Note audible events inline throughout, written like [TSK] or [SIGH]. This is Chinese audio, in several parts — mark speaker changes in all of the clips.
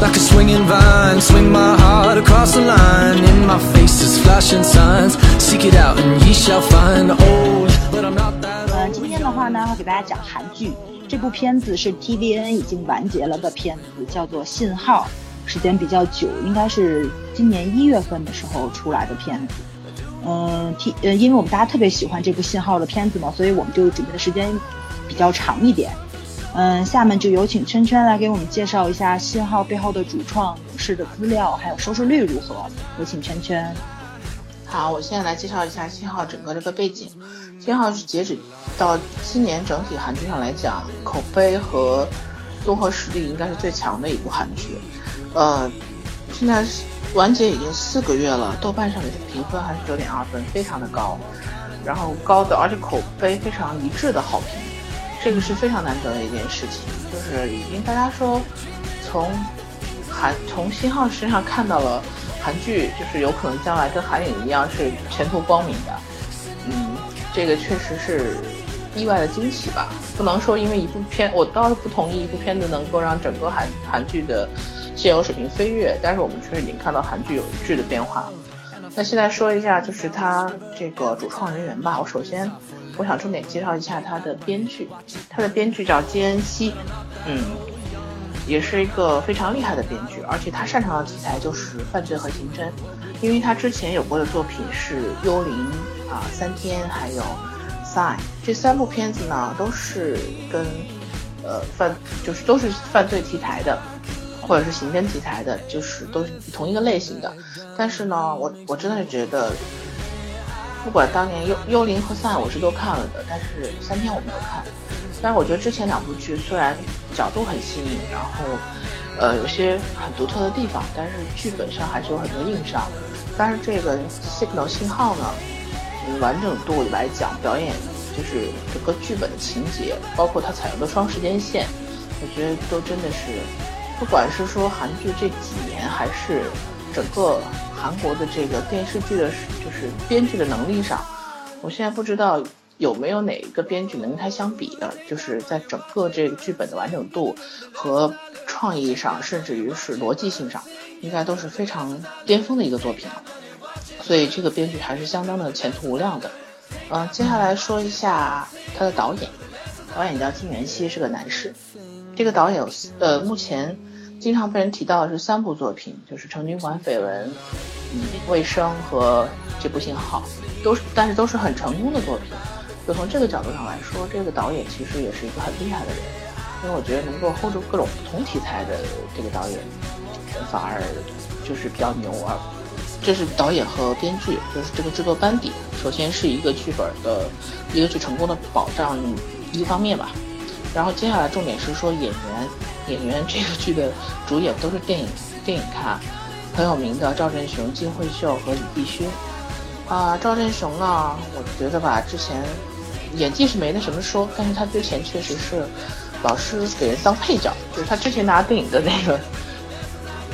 Speaker 1: Like a swinging vine. Swing my heart across the line. In my face is flashing signs. Seek it out and ye shall find. Old, but I'm not that，old.
Speaker 2: 今天的话呢，给大家讲韩剧。这部片子是 TVN 已经完结了的片子，叫做《信号》，时间比较久，应该是今年一月份的时候出来的片子。嗯，T 呃，因为我们大家特别喜欢这部《信号》的片子嘛，所以我们就准备的时间比较长一点。嗯，下面就有请圈圈来给我们介绍一下《信号》背后的主创、影视的资料，还有收视率如何。有请圈圈。
Speaker 3: 好，我现在来介绍一下《信号》整个这个背景。《信号》是截止到今年整体韩剧上来讲，口碑和综合实力应该是最强的一部韩剧。呃，现在完结已经四个月了，豆瓣上的评分还是九点二分，非常的高，然后高的而且口碑非常一致的好评，这个是非常难得的一件事情。就是已经大家说从韩从新号身上看到了韩剧，就是有可能将来跟韩影一样是前途光明的。嗯，这个确实是意外的惊喜吧。不能说因为一部片，我倒是不同意一部片子能够让整个韩韩剧的现有水平飞跃，但是我们确实已经看到韩剧有质的变化。那现在说一下，就是他这个主创人员吧。我首先我想重点介绍一下他的编剧，他的编剧叫金恩熙，嗯，也是一个非常厉害的编剧，而且他擅长的题材就是犯罪和刑侦，因为他之前有过的作品是《幽灵》啊、《三天》还有《Sign》这三部片子呢，都是跟呃犯就是都是犯罪题材的，或者是刑侦题材的，就是都是同一个类型的。但是呢，我我真的是觉得，不管当年《幽幽灵》和《Sign》我是都看了的，但是《三天》我没有看。但是我觉得之前两部剧虽然角度很新颖，然后呃有些很独特的地方，但是剧本上还是有很多硬伤。但是这个 Signal 信号呢，嗯，完整度来讲，表演就是整个剧本的情节，包括它采用的双时间线，我觉得都真的是，不管是说韩剧这几年，还是整个韩国的这个电视剧的，就是编剧的能力上，我现在不知道有没有哪一个编剧能跟他相比的，就是在整个这个剧本的完整度和创意上，甚至于是逻辑性上，应该都是非常巅峰的一个作品了。所以这个编剧还是相当的前途无量的。嗯、接下来说一下他的导演，导演叫金元熙，是个男士。这个导演呃，目前经常被人提到的是三部作品，就是《成军馆绯闻》、嗯，《卫生》和这部《信号》，都是但是都是很成功的作品。就从这个角度上来说，这个导演其实也是一个很厉害的人，因为我觉得能够 hold 住各种不同题材的这个导演，反而就是比较牛啊。这是导演和编剧，就是这个制作班底。首先是一个剧本的一个剧成功的保障一个方面吧，然后接下来重点是说演员，演员这个剧的主演都是电影电影咖，很有名的赵振雄、金惠秀和李碧勋。啊，赵振雄呢，我觉得吧，之前演技是没那什么说，但是他之前确实是老是给人当配角，就是他之前拿电影的那个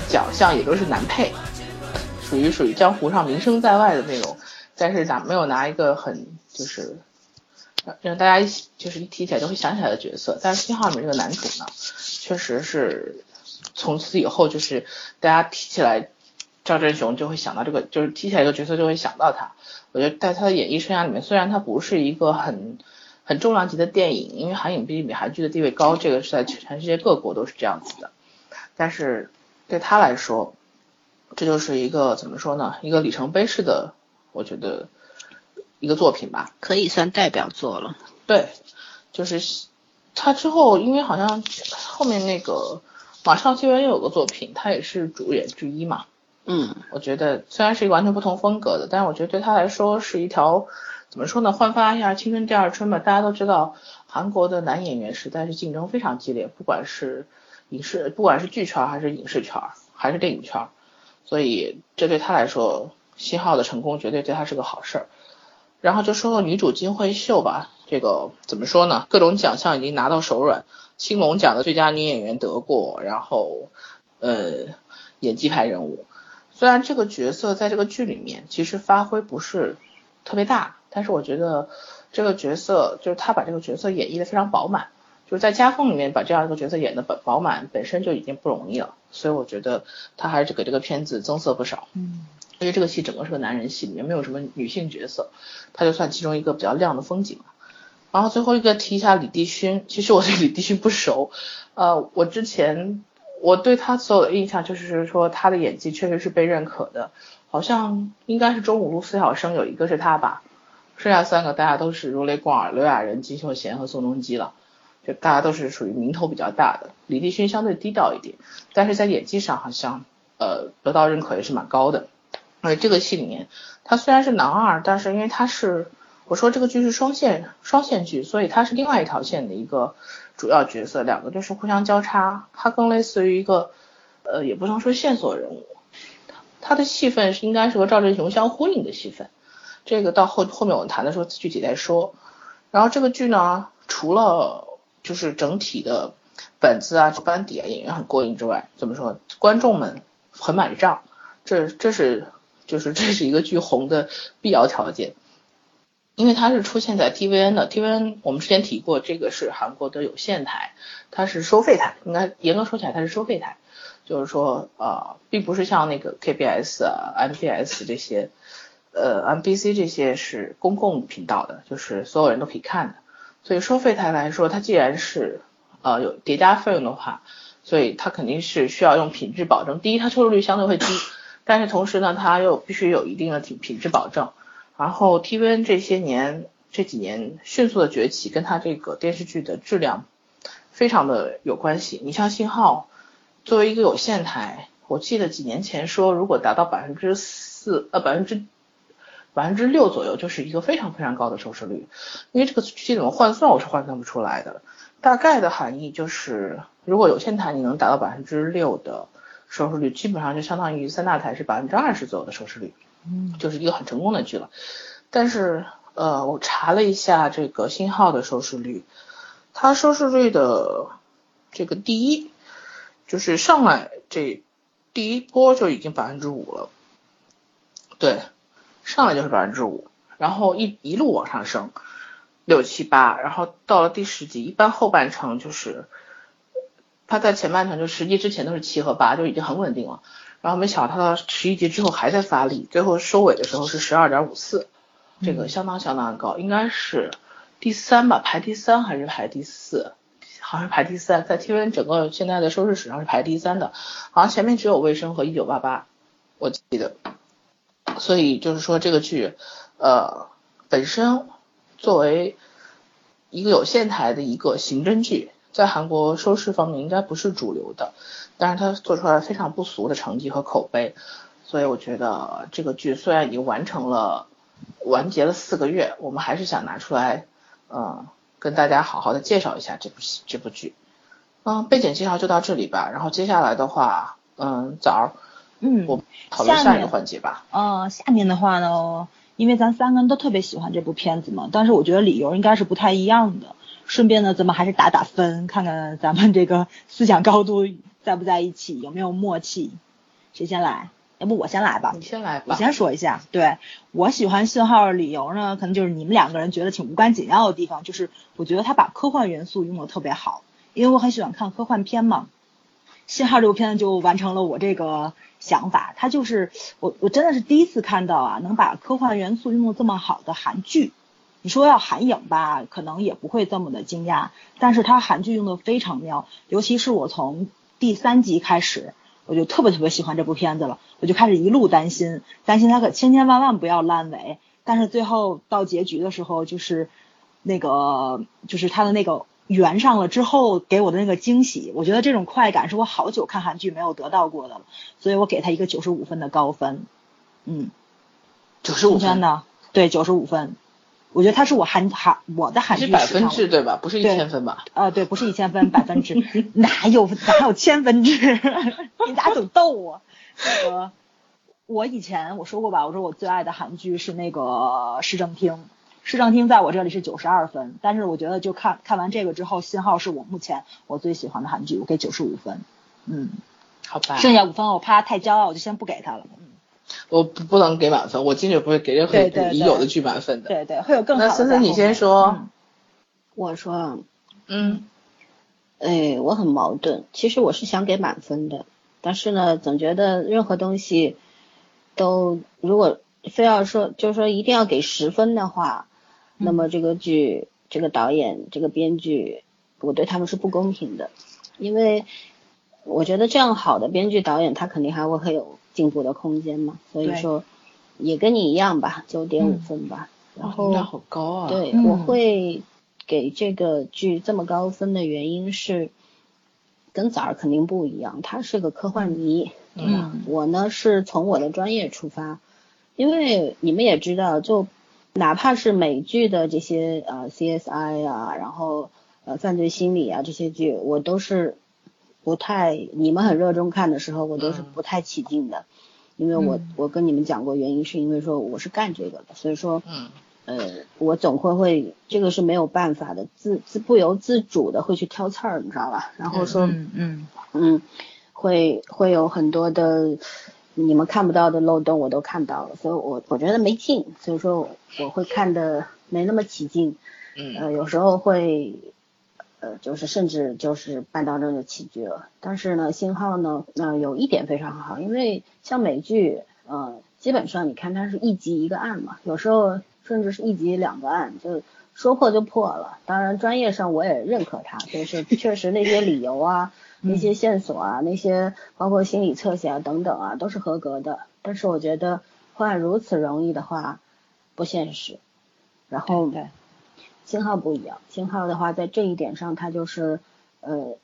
Speaker 3: 奖项也都是男配，属于属于江湖上名声在外的那种，但是咱没有拿一个很就是让大家一起就是一提起来都会想起来的角色。但是《信号》里面这个男主呢，确实是从此以后就是大家提起来赵振雄就会想到这个，就是提起来一个角色就会想到他。我觉得在他的演艺生涯里面，虽然他不是一个很很重量级的电影，因为韩影毕竟比韩剧的地位高，这个是在全世界各国都是这样子的，但是对他来说，这就是一个怎么说呢？一个里程碑式的，我觉得一个作品吧。
Speaker 4: 可以算代表作了。
Speaker 3: 对，就是他之后，因为好像后面那个马上新闻又有个作品，他也是主演之一嘛。
Speaker 4: 嗯，
Speaker 3: 我觉得虽然是一个完全不同风格的，但是我觉得对他来说是一条怎么说呢，焕发一下青春第二春吧。大家都知道，韩国的男演员实在是竞争非常激烈，不管是影视，不管是剧圈还是影视圈，还是电影圈，所以这对他来说，信号的成功绝对对他是个好事儿。然后就说说女主金惠秀吧，这个怎么说呢？各种奖项已经拿到手软，青龙奖的最佳女演员得过，然后呃，演技派人物。虽然这个角色在这个剧里面其实发挥不是特别大，但是我觉得这个角色就是他把这个角色演绎的非常饱满，就是在夹缝里面把这样一个角色演的饱饱满本身就已经不容易了，所以我觉得他还是给这个片子增色不少。
Speaker 2: 嗯，
Speaker 3: 因为这个戏整个是个男人戏，里面没有什么女性角色，他就算其中一个比较亮的风景了。然后最后一个提一下李帝勋，其实我对李帝勋不熟，呃，我之前。我对他所有的印象就是说他的演技确实是被认可的，好像应该是中五路四小生有一个是他吧，剩下三个大家都是如雷贯耳，刘亚仁、金秀贤和宋仲基了，就大家都是属于名头比较大的。李帝勋相对低调一点，但是在演技上好像呃得到认可也是蛮高的。而且这个戏里面他虽然是男二，但是因为他是我说这个剧是双线双线剧，所以他是另外一条线的一个。主要角色两个就是互相交叉，他更类似于一个，呃，也不能说线索人物，他的戏份是应该是和赵振雄相呼应的戏份，这个到后后面我们谈的时候具体再说。然后这个剧呢，除了就是整体的本子啊、班底啊、演员很过硬之外，怎么说，观众们很买账，这这是就是这是一个剧红的必要条件。因为它是出现在 TVN 的，TVN 我们之前提过，这个是韩国的有线台，它是收费台，应该严格说起来它是收费台，就是说呃，并不是像那个 KBS 啊、MBS 这些，呃，MBC 这些是公共频道的，就是所有人都可以看的。所以收费台来说，它既然是呃有叠加费用的话，所以它肯定是需要用品质保证。第一，它收视率相对会低，但是同时呢，它又必须有一定的品品质保证。然后 TVN 这些年这几年迅速的崛起，跟它这个电视剧的质量非常的有关系。你像信号作为一个有线台，我记得几年前说，如果达到百分之四呃百分之百分之六左右，就是一个非常非常高的收视率。因为这个具体怎么换算，我是换算不出来的。大概的含义就是，如果有线台你能达到百分之六的收视率，基本上就相当于三大台是百分之二十左右的收视率。就是一个很成功的剧了，但是呃，我查了一下这个信号的收视率，它收视率的这个第一，就是上来这第一波就已经百分之五了，对，上来就是百分之五，然后一一路往上升，六七八，然后到了第十集，一般后半程就是，它在前半程就十集之前都是七和八，就已经很稳定了。然后没想到他到十一集之后还在发力，最后收尾的时候是十二点五四，这个相当相当高，应该是第三吧，排第三还是排第四？好像排第三，在 TVN 整个现在的收视史上是排第三的，好像前面只有《卫生》和《一九八八》，我记得。所以就是说这个剧，呃，本身作为一个有线台的一个刑侦剧，在韩国收视方面应该不是主流的。但是他做出来非常不俗的成绩和口碑，所以我觉得这个剧虽然已经完成了完结了四个月，我们还是想拿出来，嗯，跟大家好好的介绍一下这部戏这部剧。嗯，背景介绍就到这里吧。然后接下来的话，嗯，早儿，
Speaker 2: 嗯，
Speaker 3: 我讨论下一个环节吧。
Speaker 2: 嗯，下面的话呢，因为咱三个人都特别喜欢这部片子嘛，但是我觉得理由应该是不太一样的。顺便呢，咱们还是打打分，看看咱们这个思想高度。在不在一起，有没有默契？谁先来？要不我先来吧。
Speaker 3: 你先来吧。
Speaker 2: 我先说一下，对我喜欢信号的理由呢，可能就是你们两个人觉得挺无关紧要的地方，就是我觉得他把科幻元素用的特别好，因为我很喜欢看科幻片嘛。信号这部片子就完成了我这个想法，它就是我我真的是第一次看到啊，能把科幻元素用的这么好的韩剧。你说要韩影吧，可能也不会这么的惊讶，但是它韩剧用的非常妙，尤其是我从。第三集开始，我就特别特别喜欢这部片子了，我就开始一路担心，担心它可千千万万不要烂尾。但是最后到结局的时候，就是那个就是它的那个
Speaker 1: 圆上了之后给我的那个惊喜，我觉得这种快感是我好久看韩剧没有得到过的了，所以我给他一个九十五分的高分。嗯，
Speaker 3: 九十五分
Speaker 1: 呢？对，九十五分。我觉得他是我韩韩我的韩剧
Speaker 3: 是百分制对吧？不是一千分吧？
Speaker 1: 呃，对，不是一千分，百分制，[LAUGHS] 哪有哪有千分制？[LAUGHS] 你俩总逗我。那个，我以前我说过吧，我说我最爱的韩剧是那个《市政厅》，《市政厅》在我这里是九十二分，但是我觉得就看看完这个之后，《信号》是我目前我最喜欢的韩剧，我给九十五分。嗯，
Speaker 3: 好吧。
Speaker 1: 剩下五分我怕他太骄傲，我就先不给他了。嗯。
Speaker 3: 我不不能给满分，我坚决不会给任何一部已有的剧满分的。
Speaker 1: 对对，会有更好的。
Speaker 3: 那森森你先说。
Speaker 4: 我说，
Speaker 3: 嗯，
Speaker 4: 哎，我很矛盾。其实我是想给满分的，但是呢，总觉得任何东西都如果非要说，就是说一定要给十分的话，那么这个剧、这个导演、这个编剧，我对他们是不公平的，因为我觉得这样好的编剧导演，他肯定还会会有。进步的空间嘛，所以说也跟你一样吧，九点五分吧。然后
Speaker 3: 好高啊！
Speaker 4: 对，我会给这个剧这么高分的原因是跟崽儿肯定不一样，他是个科幻迷，对吧？我呢是从我的专业出发，因为你们也知道，就哪怕是美剧的这些呃 CSI 啊，然后呃犯罪心理啊这些剧，我都是。不太，你们很热衷看的时候，我都是不太起劲的，因为我我跟你们讲过原因，是因为说我是干这个的，所以说，
Speaker 3: 嗯，
Speaker 4: 呃，我总会会这个是没有办法的，自自不由自主的会去挑刺儿，你知道吧？然后说，
Speaker 1: 嗯嗯
Speaker 4: 嗯，会会有很多的你们看不到的漏洞，我都看到了，所以我我觉得没劲，所以说我会看的没那么起劲，
Speaker 3: 嗯，
Speaker 4: 呃，有时候会。呃，就是甚至就是半当中就弃剧了。但是呢，信号呢，呃，有一点非常好，因为像美剧，呃，基本上你看它是一集一个案嘛，有时候甚至是一集两个案，就说破就破了。当然，专业上我也认可它，就是 [LAUGHS] 确实那些理由啊、那些线索啊、那些包括心理测写啊等等啊，都是合格的。但是我觉得换如此容易的话，不现实。然后。
Speaker 1: 对。
Speaker 4: 信号不一样，信号的话，在这一点上，它就是呃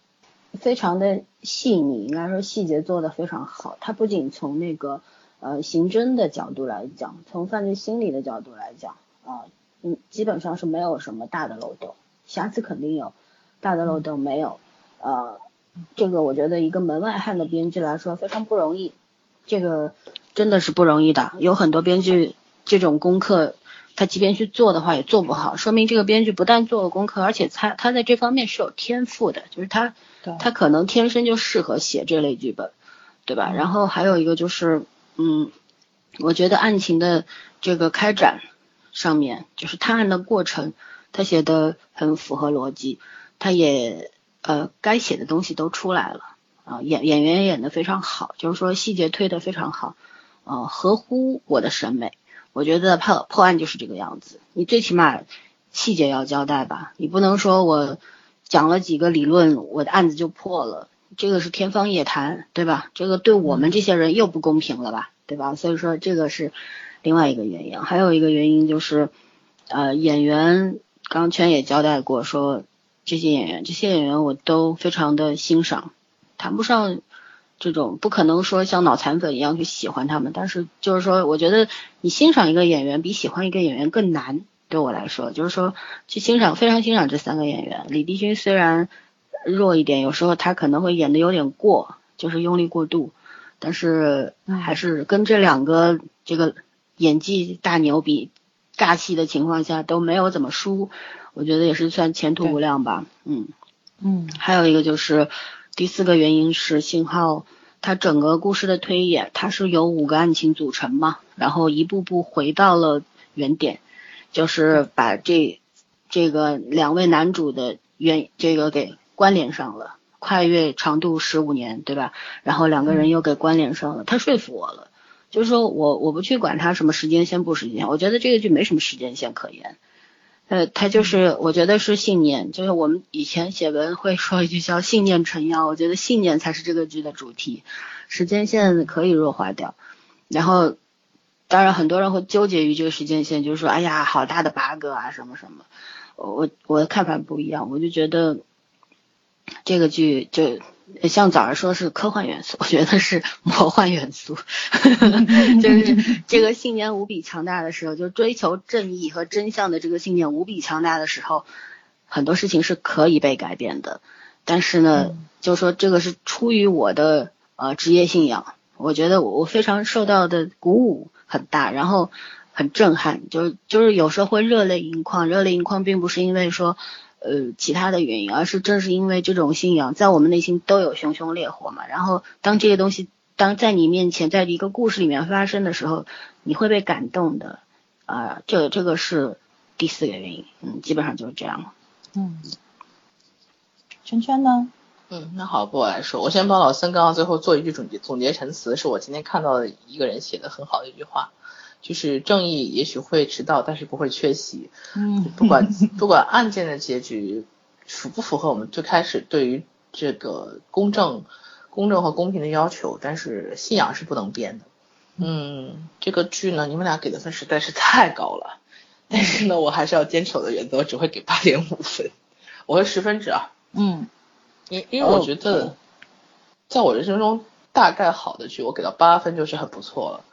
Speaker 4: 非常的细腻，应该说细节做的非常好。它不仅从那个呃刑侦的角度来讲，从犯罪心理的角度来讲啊，嗯，基本上是没有什么大的漏洞，瑕疵肯定有，大的漏洞没有。呃，这个我觉得一个门外汉的编剧来说非常不容易，这个真的是不容易的，有很多编剧这种功课。他即便去做的话，也做不好，说明这个编剧不但做了功课，而且他他在这方面是有天赋的，就是他他可能天生就适合写这类剧本，对吧？然后还有一个就是，嗯，我觉得案情的这个开展上面，就是探案的过程，他写的很符合逻辑，他也呃该写的东西都出来了啊，演演员演的非常好，就是说细节推的非常好，呃，合乎我的审美。我觉得破破案就是这个样子，你最起码细节要交代吧，你不能说我讲了几个理论，我的案子就破了，这个是天方夜谭，对吧？这个对我们这些人又不公平了吧，对吧？所以说这个是另外一个原因，还有一个原因就是，呃，演员刚圈也交代过，说这些演员，这些演员我都非常的欣赏，谈不上。这种不可能说像脑残粉一样去喜欢他们，但是就是说，我觉得你欣赏一个演员比喜欢一个演员更难。对我来说，就是说去欣赏，非常欣赏这三个演员。李帝勋虽然弱一点，有时候他可能会演的有点过，就是用力过度，但是还是跟这两个这个演技大牛比，尬戏的情况下都没有怎么输，我觉得也是算前途无量吧。嗯
Speaker 1: 嗯，
Speaker 4: 还有一个就是。第四个原因是信号，它整个故事的推演，它是由五个案情组成嘛，然后一步步回到了原点，就是把这这个两位男主的原这个给关联上了，跨越长度十五年，对吧？然后两个人又给关联上了，他说服我了，就是说我我不去管他什么时间线不时间线，我觉得这个剧没什么时间线可言。呃，他就是我觉得是信念，就是我们以前写文会说一句叫信念成妖，我觉得信念才是这个剧的主题，时间线可以弱化掉。然后当然很多人会纠结于这个时间线，就是说，哎呀，好大的 bug 啊，什么什么。我我的看法不一样，我就觉得这个剧就像早上说是科幻元素，我觉得是魔幻元素，[LAUGHS] 就是 [LAUGHS] 这个信念无比强大的时候，就追求正义和真相的这个信念无比强大的时候，很多事情是可以被改变的。但是呢，就说这个是出于我的呃职业信仰，我觉得我非常受到的鼓舞很大，然后。很震撼，就是就是有时候会热泪盈眶，热泪盈眶并不是因为说呃其他的原因，而是正是因为这种信仰在我们内心都有熊熊烈火嘛。然后当这些东西当在你面前，在一个故事里面发生的时候，你会被感动的啊。这这个是第四个原因，嗯，基本上就是这样了。
Speaker 1: 嗯，圈圈呢？
Speaker 3: 嗯，那好，不我来说，我先帮老森刚刚最后做一句总结总结陈词，是我今天看到的一个人写的很好的一句话。就是正义也许会迟到，但是不会缺席。
Speaker 1: 嗯，[LAUGHS]
Speaker 3: 不管不管案件的结局符不符合我们最开始对于这个公正、公正和公平的要求，但是信仰是不能变的。嗯，这个剧呢，你们俩给的分实在是太高了。但是呢，我还是要坚守的原则，我只会给八点五分，我会十分制啊。
Speaker 1: 嗯，
Speaker 3: 因因为我觉得，在我人生中大概好的剧，我给到八分就是很不错了。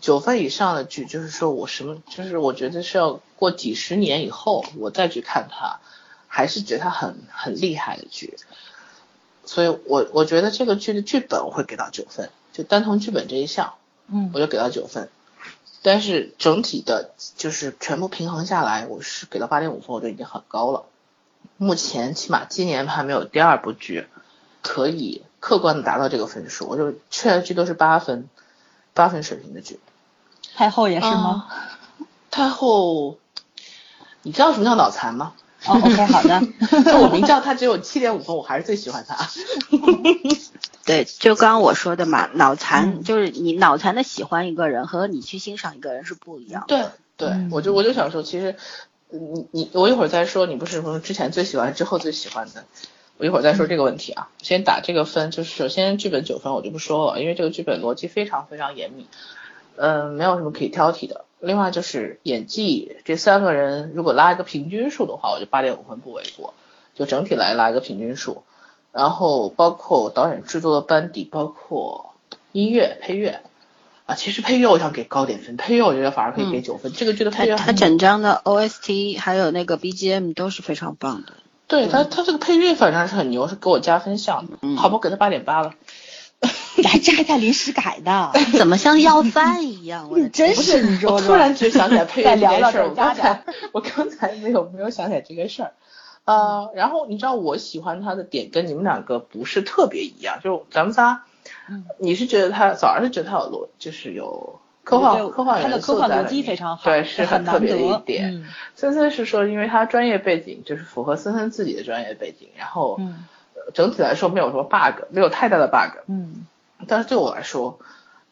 Speaker 3: 九分以上的剧，就是说我什么，就是我觉得是要过几十年以后我再去看它，还是觉得它很很厉害的剧。所以我我觉得这个剧的剧本我会给到九分，就单从剧本这一项，
Speaker 1: 嗯，
Speaker 3: 我就给到九分。但是整体的，就是全部平衡下来，我是给到八点五分，我就已经很高了。目前起码今年还没有第二部剧可以客观的达到这个分数，我就确的剧都是八分。八分水平的剧，
Speaker 1: 太后也是吗？
Speaker 3: 太后，你知道什么叫脑残吗？
Speaker 1: 哦，OK，好的。[LAUGHS]
Speaker 3: 我明知道他只有七点五分，我还是最喜欢他。[LAUGHS]
Speaker 4: 对，就刚刚我说的嘛，脑残就是你脑残的喜欢一个人和你去欣赏一个人是不一样的。
Speaker 3: 对对，我就我就想说，其实你你我一会儿再说，你不是说之前最喜欢之后最喜欢的。我一会儿再说这个问题啊，先打这个分，就是首先剧本九分我就不说了，因为这个剧本逻辑非常非常严密，嗯，没有什么可以挑剔的。另外就是演技，这三个人如果拉一个平均数的话，我就八点五分不为过，就整体来拉一个平均数。然后包括导演制作的班底，包括音乐配乐啊，其实配乐我想给高点分，配乐我觉得反而可以给九分。这个剧的配乐，
Speaker 4: 它整张的 OST 还有那个 BGM 都是非常棒的。
Speaker 3: 对他，他这个配乐反正是很牛，是给我加分项的。好吧，我给他八点八了。
Speaker 1: 呀，这还在临时改的，[LAUGHS]
Speaker 4: 怎么像要饭一样？[LAUGHS]
Speaker 1: 你真是，你
Speaker 3: 我突然就想起来配乐这件事儿。我刚才我刚才没有没有想起来这个事儿。呃，然后你知道我喜欢他的点跟你们两个不是特别一样，就咱们仨，你是觉得他早上是觉得他有逻，就是有。科幻科幻元素
Speaker 1: 在非常好，
Speaker 3: 对，是
Speaker 1: 很
Speaker 3: 特别的一点。森森是说，因为他专业背景就是符合森森自己的专业背景，然后整体来说没有什么 bug，没有太大的 bug。
Speaker 1: 嗯，
Speaker 3: 但是对我来说，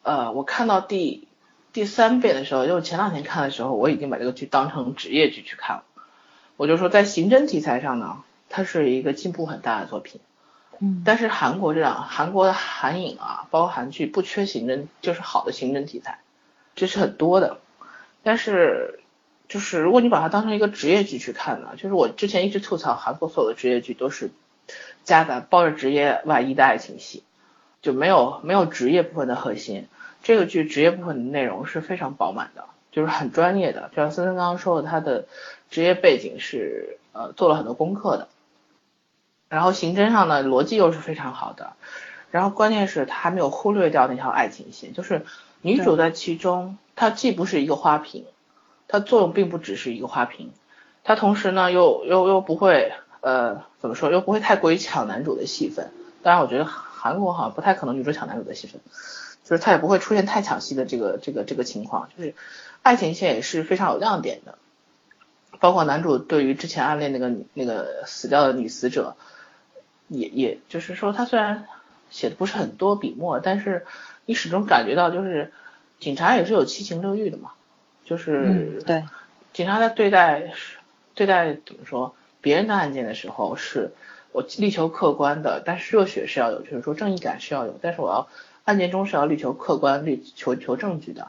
Speaker 3: 呃，我看到第第三遍的时候，因为前两天看的时候，我已经把这个剧当成职业剧去看了。我就说，在刑侦题材上呢，它是一个进步很大的作品。
Speaker 1: 嗯，
Speaker 3: 但是韩国这样，韩国的韩影啊，包括韩剧不缺刑侦，就是好的刑侦题材。这是很多的，但是就是如果你把它当成一个职业剧去看呢，就是我之前一直吐槽韩国所有的职业剧都是夹杂抱着职业外衣的爱情戏，就没有没有职业部分的核心。这个剧职业部分的内容是非常饱满的，就是很专业的。就像森森刚刚说的，他的职业背景是呃做了很多功课的，然后刑侦上呢逻辑又是非常好的，然后关键是他还没有忽略掉那条爱情线，就是。女主在其中，她既不是一个花瓶，她作用并不只是一个花瓶，她同时呢又又又不会呃怎么说，又不会太过于抢男主的戏份。当然，我觉得韩国好像不太可能女主抢男主的戏份，就是她也不会出现太抢戏的这个这个这个情况。就是爱情线也是非常有亮点的，包括男主对于之前暗恋那个那个死掉的女死者，也也就是说他虽然写的不是很多笔墨，但是。你始终感觉到，就是警察也是有七情六欲的嘛，就是
Speaker 1: 对
Speaker 3: 警察在对待对待怎么说别人的案件的时候，是我力求客观的，但是热血是要有，就是说正义感是要有，但是我要案件中是要力求客观、力求求证据的。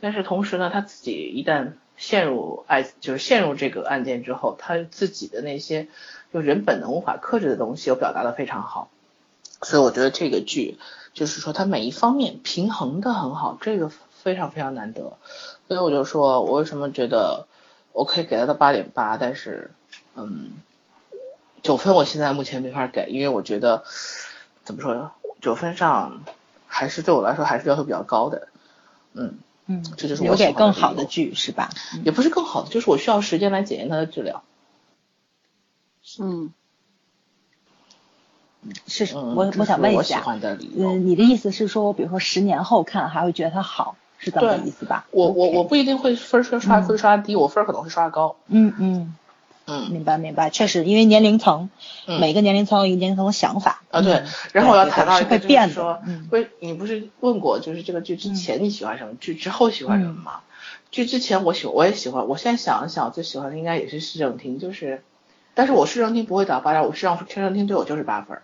Speaker 3: 但是同时呢，他自己一旦陷入爱，就是陷入这个案件之后，他自己的那些就人本能无法克制的东西，又表达的非常好。所以我觉得这个剧就是说，它每一方面平衡的很好，这个非常非常难得。所以我就说，我为什么觉得我可以给他到八点八，但是嗯，九分我现在目前没法给，因为我觉得怎么说呢，九分上还是对我来说还是要求比较高的。嗯。
Speaker 2: 嗯，
Speaker 3: 这就是
Speaker 2: 留给更好的剧是吧？
Speaker 3: 也不是更好的，就是我需要时间来检验它的质量。
Speaker 4: 嗯，
Speaker 2: 是，我我想问一下，嗯，你的意思是说，我比如说十年后看还会觉得它好，是这么意思吧？
Speaker 3: 我我我不一定会分刷刷会刷低，我分可能会刷高。
Speaker 2: 嗯嗯。
Speaker 3: 嗯，
Speaker 2: 明白明白，确实，因为年龄层，每个年龄层有一个年龄层的想法
Speaker 3: 啊。对，然后我要谈到一
Speaker 2: 个就是
Speaker 3: 说，会你不是问过，就是这个剧之前你喜欢什么，剧之后喜欢什么吗？剧之前我喜我也喜欢，我现在想一想，我最喜欢的应该也是市政厅，就是，但是我市政厅不会打八点，我市政市政厅对我就是八分，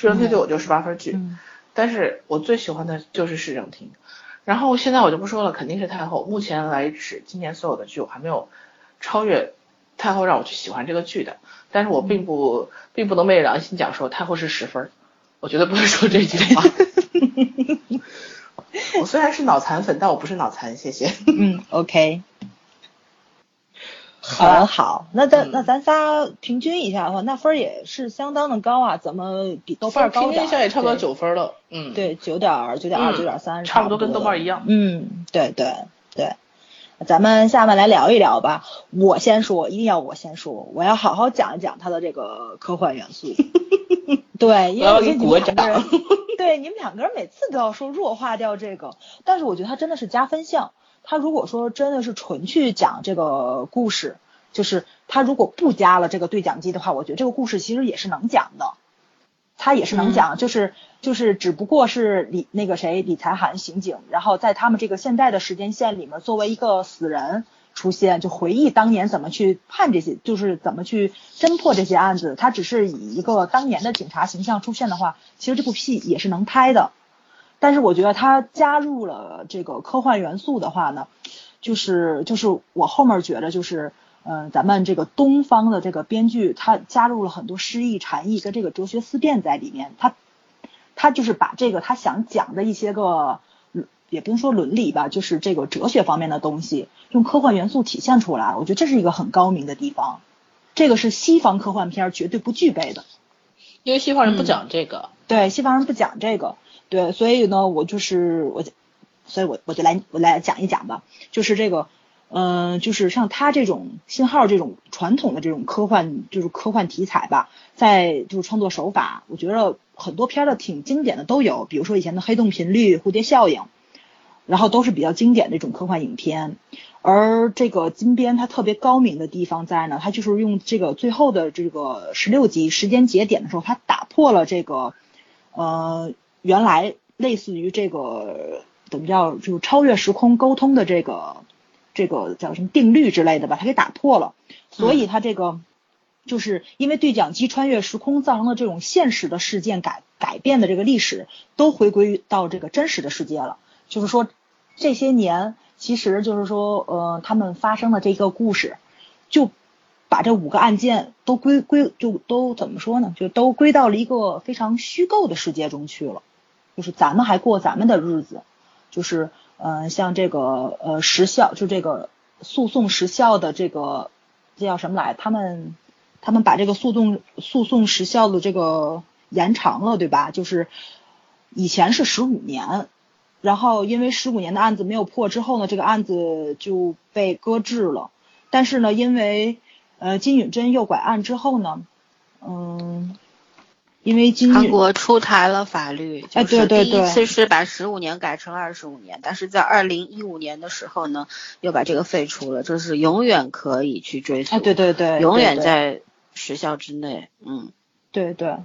Speaker 3: 市政厅对我就十八分剧，但是我最喜欢的就是市政厅，然后现在我就不说了，肯定是太后。目前为止，今年所有的剧我还没有超越。太后让我去喜欢这个剧的，但是我并不并不能昧着良心讲说太后是十分，我绝对不会说这句话。[LAUGHS] 我虽然是脑残粉，但我不是脑残，谢谢。
Speaker 2: 嗯，OK。很好，那咱那咱仨平均一下的话，那分也是相当的高啊，怎么比豆瓣高点？
Speaker 3: 平均一下也差不多九分了。
Speaker 2: 嗯，对，九点九点二九点三，
Speaker 3: 差不多跟豆瓣一样。
Speaker 2: 嗯，对对对。咱们下面来聊一聊吧。我先说，一定要我先说，我要好好讲一讲它的这个科幻元素。[LAUGHS] 对，因为你们两个人，对你们两个人每次都要说弱化掉这个，但是我觉得它真的是加分项。它如果说真的是纯去讲这个故事，就是他如果不加了这个对讲机的话，我觉得这个故事其实也是能讲的。他也是能讲，就是就是只不过是李那个谁李才涵刑警，然后在他们这个现在的时间线里面，作为一个死人出现，就回忆当年怎么去判这些，就是怎么去侦破这些案子。他只是以一个当年的警察形象出现的话，其实这部戏也是能拍的。但是我觉得他加入了这个科幻元素的话呢，就是就是我后面觉得就是。嗯，咱们这个东方的这个编剧，他加入了很多诗意、禅意跟这个哲学思辨在里面。他他就是把这个他想讲的一些个，也不用说伦理吧，就是这个哲学方面的东西，用科幻元素体现出来。我觉得这是一个很高明的地方。这个是西方科幻片绝对不具备的，
Speaker 3: 因为西方人不讲这个。
Speaker 2: 对，西方人不讲这个。对，所以呢，我就是我，所以我我就来我来讲一讲吧，就是这个。嗯，就是像他这种信号这种传统的这种科幻，就是科幻题材吧，在就是创作手法，我觉得很多片的挺经典的都有，比如说以前的黑洞频率、蝴蝶效应，然后都是比较经典的这种科幻影片。而这个金边它特别高明的地方在呢，它就是用这个最后的这个十六集时间节点的时候，它打破了这个呃原来类似于这个怎么叫就超越时空沟通的这个。这个叫什么定律之类的，把它给打破了，所以它这个就是因为对讲机穿越时空造成的这种现实的事件改改变的这个历史，都回归到这个真实的世界了。就是说这些年，其实就是说呃他们发生的这个故事，就把这五个案件都归归就都怎么说呢？就都归到了一个非常虚构的世界中去了。就是咱们还过咱们的日子，就是。嗯，像这个呃时效，就这个诉讼时效的这个这叫什么来？他们他们把这个诉讼诉讼时效的这个延长了，对吧？就是以前是十五年，然后因为十五年的案子没有破之后呢，这个案子就被搁置了。但是呢，因为呃金允珍诱拐案之后呢，嗯。因为
Speaker 4: 韩国出台了法律，就是第一次是把十五年改成二十五年，但是在二零一五年的时候呢，又把这个废除了，就是永远可以去追溯，
Speaker 2: 对对对，
Speaker 4: 永远在时效之内，嗯，
Speaker 2: 对对，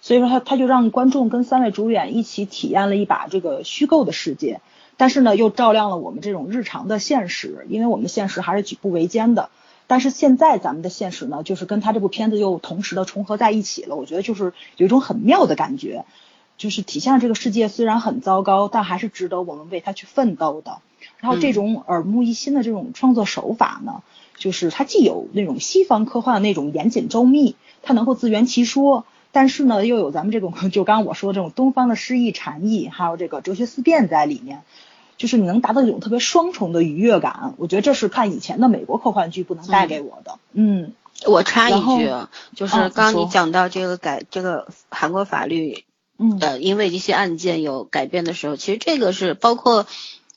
Speaker 2: 所以说他他就让观众跟三位主演一起体验了一把这个虚构的世界，但是呢又照亮了我们这种日常的现实，因为我们现实还是举步维艰的。但是现在咱们的现实呢，就是跟他这部片子又同时的重合在一起了。我觉得就是有一种很妙的感觉，就是体现了这个世界虽然很糟糕，但还是值得我们为他去奋斗的。然后这种耳目一新的这种创作手法呢，就是它既有那种西方科幻的那种严谨周密，它能够自圆其说，但是呢又有咱们这种就刚刚我说的这种东方的诗意禅意，还有这个哲学思辨在里面，就是你能达到一种特别双重的愉悦感。我觉得这是看以前的美国科幻剧不能带给我的。嗯，
Speaker 4: 我插一句，就是
Speaker 2: 啊
Speaker 4: 刚刚你讲到这个改这个韩国法律
Speaker 2: 嗯。
Speaker 4: 呃，因为一些案件有改变的时候，其实这个是包括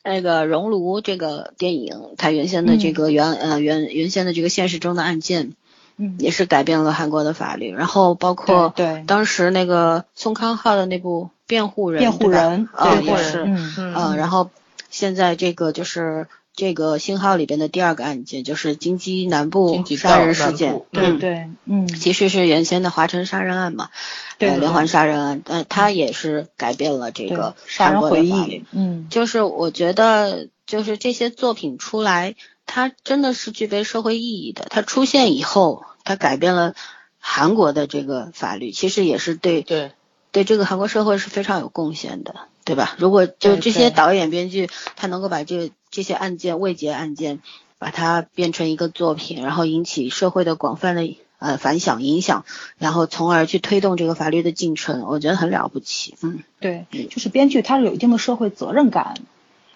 Speaker 4: 那个《熔炉》这个电影，它原先的这个原、呃原原先的这个现实中的案件，
Speaker 2: 嗯。
Speaker 4: 也是改变了韩国的法律。然后包括
Speaker 2: 对对。
Speaker 4: 当时那个宋康昊的那部《辩护人》，
Speaker 2: 辩护人
Speaker 4: 啊、
Speaker 2: 对
Speaker 4: 也是，
Speaker 2: 嗯。
Speaker 3: 嗯
Speaker 4: 呃，然后现在这个就是。这个信号里边的第二个案件就是京畿南部杀人事件，嗯，
Speaker 2: 对对嗯
Speaker 4: 其实是原先的华城杀人案嘛，
Speaker 2: 对
Speaker 4: 连环杀人案，但它也是改变了这个
Speaker 2: 杀人回忆。嗯
Speaker 4: 就是我觉得，就是这些作品出来，它真的是具备社会意义的。它出现以后，它改变了韩国的这个法律，其实也是对
Speaker 3: 对，
Speaker 4: 对这个韩国社会是非常有贡献的，对吧？如果就这些导演编剧，他能够把这这些案件未结案件，把它变成一个作品，然后引起社会的广泛的呃反响影响，然后从而去推动这个法律的进程，我觉得很了不起。嗯，
Speaker 2: 对
Speaker 4: 嗯，
Speaker 2: 就是编剧他是有一定的社会责任感，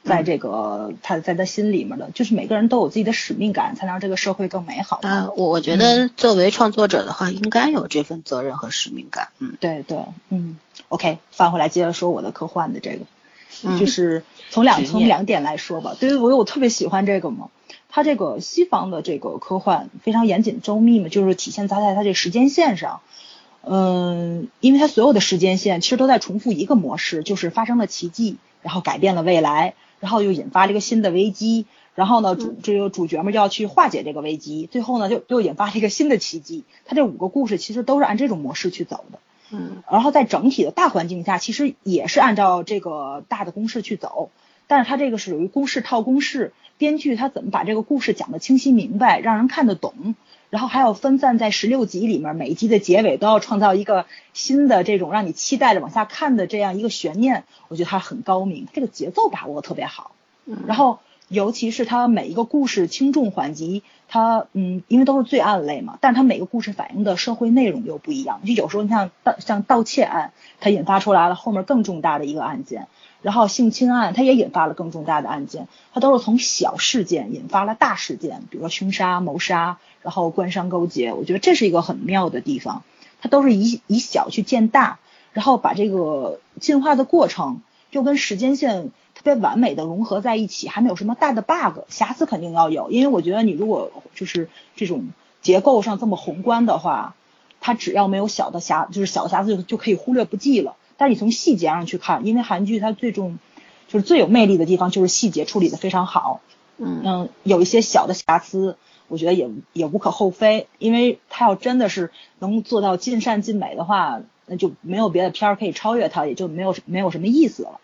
Speaker 2: 在这个他在他心里面的，就是每个人都有自己的使命感，才能让这个社会更美好嘛。
Speaker 4: 啊，我我觉得作为创作者的话，应该有这份责任和使命感。嗯
Speaker 2: 对对，嗯，OK，翻回来接着说我的科幻的这个，
Speaker 4: 嗯
Speaker 2: 就是从两从两点来说吧。对于我我特别喜欢这个嘛，它这个西方的这个科幻非常严谨周密嘛，就是体现在在它这时间线上。嗯，因为它所有的时间线其实都在重复一个模式，就是发生了奇迹，然后改变了未来，然后又引发了一个新的危机，然后呢，主这个主角们就要去化解这个危机，最后呢，就又引发了一个新的奇迹。它这五个故事其实都是按这种模式去走的。
Speaker 4: 嗯
Speaker 2: 然后在整体的大环境下，其实也是按照这个大的公式去走，但是它这个是属于公式套公式，编剧他怎么把这个故事讲得清晰明白，让人看得懂，然后还有分散在十六集里面，每一集的结尾都要创造一个新的这种让你期待着往下看的这样一个悬念，我觉得它很高明，这个节奏把握得特别好。
Speaker 4: 嗯
Speaker 2: 然后尤其是它每一个故事轻重缓急，它嗯，因为都是罪案类嘛，但是它每个故事反映的社会内容又不一样。就有时候你像盗像盗窃案，它引发出来了后面更重大的一个案件，然后性侵案，它也引发了更重大的案件，它都是从小事件引发了大事件，比如说凶杀、谋杀，然后官商勾结，我觉得这是一个很妙的地方，它都是以以小去见大，然后把这个进化的过程又跟时间线特别完美的融合在一起，还没有什么大的 bug，瑕疵肯定要有，因为我觉得你如果就是这种结构上这么宏观的话，它只要没有小的瑕，就是小的瑕疵就就可以忽略不计了。但是你从细节上去看，因为韩剧它最重就是最有魅力的地方就是细节处理的非常好，
Speaker 4: 嗯
Speaker 2: 嗯，有一些小的瑕疵，我觉得也也无可厚非，因为它要真的是能做到尽善尽美的话，那就没有别的片儿可以超越它，也就没有没有什么意思了。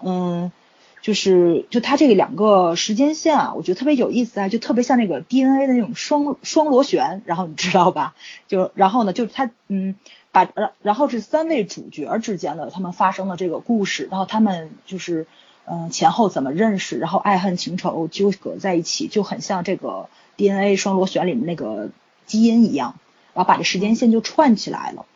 Speaker 2: 嗯，就是就它这个两个时间线啊，我觉得特别有意思啊，就特别像那个 DNA 的那种双双螺旋，然后你知道吧？就然后呢，就是它嗯。把然然后是三位主角之间的他们发生的这个故事，然后他们就是嗯、呃前后怎么认识，然后爱恨情仇纠葛在一起，就很像这个 DNA 双螺旋里面那个基因一样，然后把这时间线就串起来了。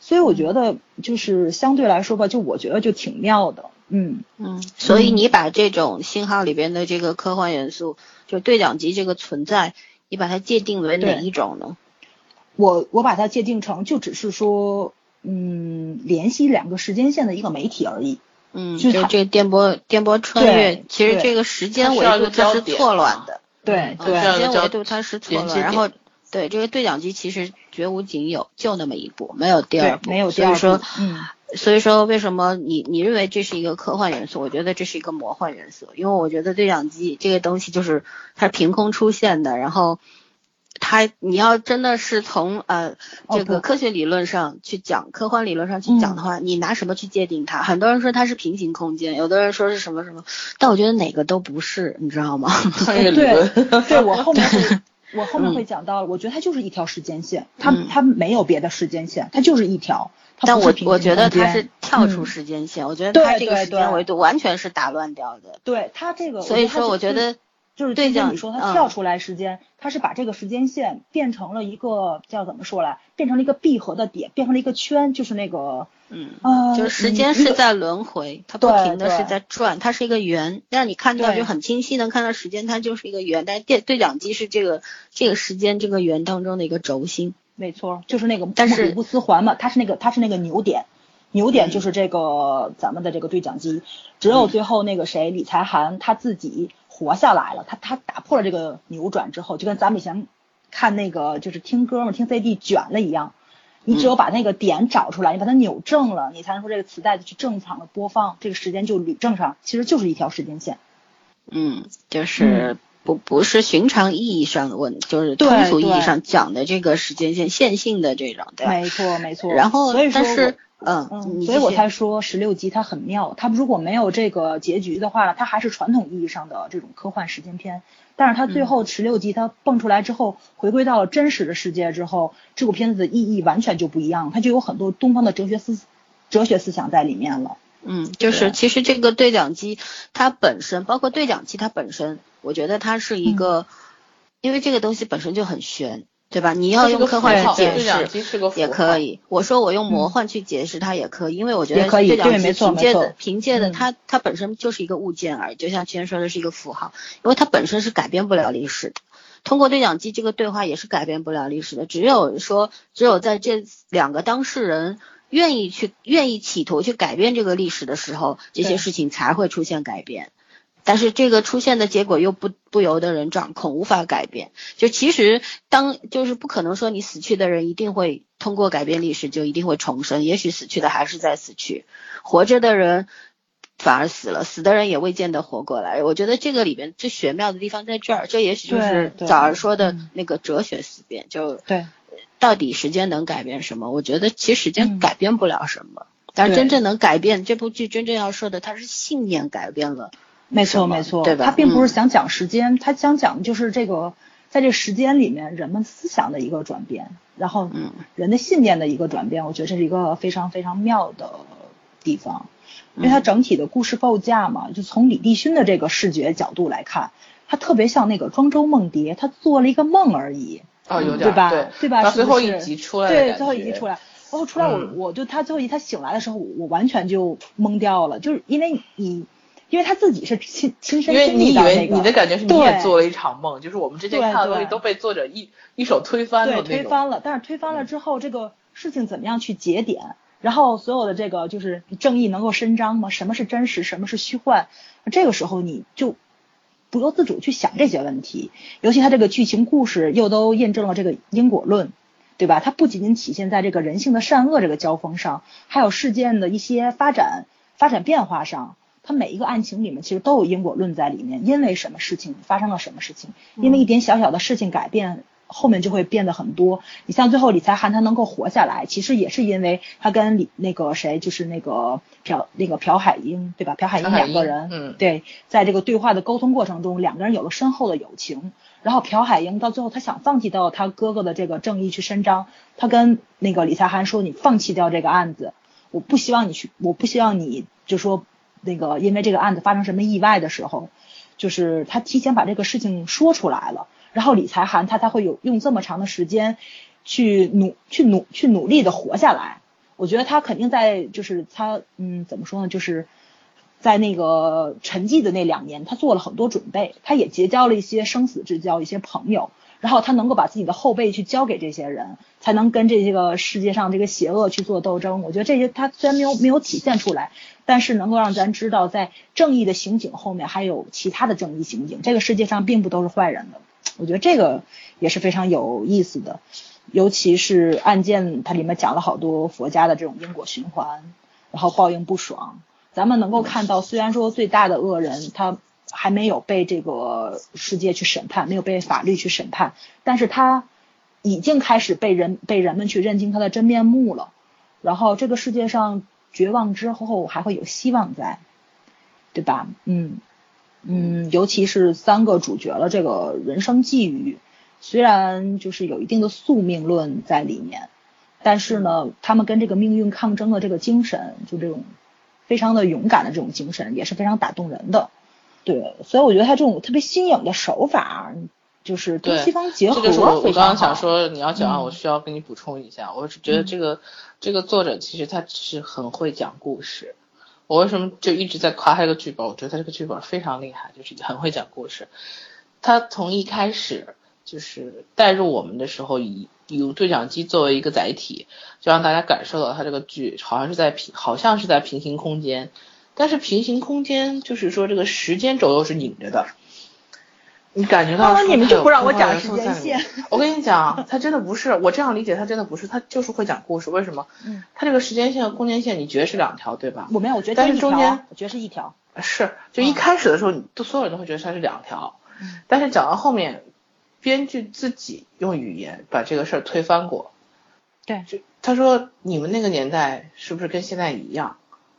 Speaker 2: 所以我觉得就是相对来说吧，就我觉得就挺妙的，嗯
Speaker 4: 嗯，所以你把这种信号里边的这个科幻元素，就对讲机这个存在，你把它界定为哪一种呢？
Speaker 2: 我我把它界定成就只是说嗯联系两个时间线的一个媒体而已。
Speaker 4: 嗯，
Speaker 2: 就
Speaker 4: 这个电波电波穿越，其实这个时间维度它是错乱的，
Speaker 3: 嗯
Speaker 2: 对对
Speaker 4: 时间维度它是错乱，然后对这个对讲机其实绝无仅有，就那么一部，没有第二，部，
Speaker 2: 没有第二部
Speaker 4: 所以说，
Speaker 2: 嗯
Speaker 4: 所以说为什么你你认为这是一个科幻元素？我觉得这是一个魔幻元素，因为我觉得对讲机这个东西就是它凭空出现的，然后它你要真的是从呃
Speaker 2: 哦
Speaker 4: 这个科学理论上去讲，科幻理论上去讲的话，你拿什么去界定它？很多人说它是平行空间，有的人说是什么什么，但我觉得哪个都不是，你知道吗？[LAUGHS]
Speaker 2: 对，对我后面会 [LAUGHS] 我后面会讲到，我觉得它就是一条时间线，它它没有别的时间线，它就是一条。
Speaker 4: 但我我觉得它是跳出时间线，我觉得它这个时间维度完全是打乱掉的。
Speaker 2: 对它这个，
Speaker 4: 所以说我觉得
Speaker 2: 就是对讲，你说它跳出来时间，它是把这个时间线变成了一个叫怎么说来，变成了一个闭合的点，变成了一个圈，就是那个
Speaker 4: 嗯，就是时间是在轮回，它不停的是在转，它是一个圆，让你看到就很清晰能看到时间，它就是一个圆，但是电对讲机是这个这个时间这个圆当中的一个轴心。
Speaker 2: 没错，就是那个但是里布斯环嘛，它是那个它是那个牛点，牛点就是这个咱们的这个对讲机，只有最后那个谁李才涵他自己活下来了，他他打破了这个扭转之后，就跟咱们以前看那个就是听歌嘛，听 CD 卷了一样，你只有把那个点找出来，你把它扭正了，你才能说这个磁带去正常的播放，这个时间就捋正上，其实就是一条时间线。
Speaker 4: 嗯，就是。不不是寻常意义上的问，就是通俗意义上讲的这个时间线线性的这种，对吧？
Speaker 2: 没错没错。
Speaker 4: 然后，
Speaker 2: 所以
Speaker 4: 但是，
Speaker 2: 嗯嗯，所以我才说十六集它很妙。它如果没有这个结局的话，它还是传统意义上的这种科幻时间片。但是它最后十六集它蹦出来之后，回归到了真实的世界之后，这部片子的意义完全就不一样，它就有很多东方的哲学思哲学思想在里面了。
Speaker 4: 嗯，就是其实这个对讲机它本身，包括对讲机它本身。我觉得它是一个，因为这个东西本身就很玄，对吧？你要用科幻去解释也可以。我说我用魔幻去解释它也可以，因为我觉得对讲机凭借的凭借的它它本身就是一个物件而已，就像之前说的是一个符号，因为它本身是改变不了历史的。通过对讲机这个对话也是改变不了历史的，只有说只有在这两个当事人愿意去愿意企图去改变这个历史的时候，这些事情才会出现改变。但是这个出现的结果又不不由得人掌控，无法改变。就其实当就是不可能说你死去的人一定会通过改变历史就一定会重生，也许死去的还是在死去，活着的人反而死了，死的人也未见得活过来。我觉得这个里边最玄妙的地方在这儿，这也许就是早儿说的那个哲学思辨，就
Speaker 2: 对，
Speaker 4: 到底时间能改变什么？我觉得其实时间改变不了什么，但是真正能改变这部剧真正要说的，它是信念改变了。
Speaker 2: 没错，没错，
Speaker 4: 对吧？
Speaker 2: 他并不是想讲时间，他想讲的就是这个，在这时间里面人们思想的一个转变，然后人的信念的一个转变。我觉得这是一个非常非常妙的地方，因为它整体的故事构架嘛，就从李立勋的这个视觉角度来看，他特别像那个庄周梦蝶，他做了一个梦而已。
Speaker 3: 哦，有
Speaker 2: 点对吧？
Speaker 3: 对
Speaker 2: 吧？
Speaker 3: 最后一集出来，
Speaker 2: 对，最后一集出来，然后出来，我我就他最后一他醒来的时候，我完全就懵掉了，就是因为你。因为他自己是亲亲身经历
Speaker 3: 的那个，你的感觉是你也做了一场梦，就是我们之前看的东西都被作者一一手推翻了
Speaker 2: 对，推翻了。但是推翻了之后，这个事情怎么样去节点？然后所有的这个就是正义能够伸张吗？什么是真实？什么是虚幻？这个时候你就不由自主去想这些问题。尤其他这个剧情故事又都验证了这个因果论，对吧？它不仅仅体现在这个人性的善恶这个交锋上，还有事件的一些发展发展变化上。它每一个案情里面其实都有因果论在里面，因为什么事情发生了什么事情，因为一点小小的事情改变，后面就会变得很多。你像最后李才涵他能够活下来，其实也是因为他跟李那个谁，就是那个朴那个朴海英，对吧？朴海英两个人，
Speaker 3: 嗯，
Speaker 2: 对，在这个对话的沟通过程中，两个人有了深厚的友情。然后朴海英到最后他想放弃掉他哥哥的这个正义去伸张，他跟那个李才涵说：“你放弃掉这个案子，我不希望你去，我不希望你就说。”那个，因为这个案子发生什么意外的时候，就是他提前把这个事情说出来了，然后李才涵他才会有用这么长的时间去努去努去努力的活下来。我觉得他肯定在就是他嗯怎么说呢，就是在那个沉寂的那两年，他做了很多准备，他也结交了一些生死之交，一些朋友。然后他能够把自己的后背去交给这些人，才能跟这个世界上这个邪恶去做斗争。我觉得这些他虽然没有没有体现出来，但是能够让咱知道，在正义的刑警后面还有其他的正义刑警。这个世界上并不都是坏人的。我觉得这个也是非常有意思的，尤其是案件，它里面讲了好多佛家的这种因果循环，然后报应不爽。咱们能够看到，虽然说最大的恶人他。还没有被这个世界去审判，没有被法律去审判，但是他已经开始被人被人们去认清他的真面目了。然后这个世界上绝望之后还会有希望在，对吧？嗯嗯，尤其是三个主角的，这个人生际遇，虽然就是有一定的宿命论在里面，但是呢，他们跟这个命运抗争的这个精神，就这种非常的勇敢的这种精神，也是非常打动人的。对，所以我觉得他这种特别新颖的手法，就是东西方结合。
Speaker 3: 这就是我我刚刚想。说你要讲，我需要跟你补充一下，我是觉得这个这个作者其实他是很会讲故事。我为什么就一直在夸他这个剧本？我觉得他这个剧本非常厉害，就是很会讲故事。他从一开始就是带入我们的时候，以以对讲机作为一个载体，就让大家感受到他这个剧好像是在平，好像是在平行空间。但是平行空间就是说这个时间轴又是拧着的，你感觉到？
Speaker 2: 你们就不让我讲时间线？
Speaker 3: 我跟你讲，他真的不是我这样理解，他真的不是，他就是会讲故事。为什么？嗯，他这个时间线和空间线，你觉得是两条对吧？
Speaker 2: 我没有，我觉得
Speaker 3: 但是中间
Speaker 2: 我觉得是一条。
Speaker 3: 是，就一开始的时候，你都所有人都会觉得它是两条。嗯。但是讲到后面，编剧自己用语言把这个事儿推翻过。
Speaker 2: 对。
Speaker 3: 就他说，你们那个年代是不是跟现在一样？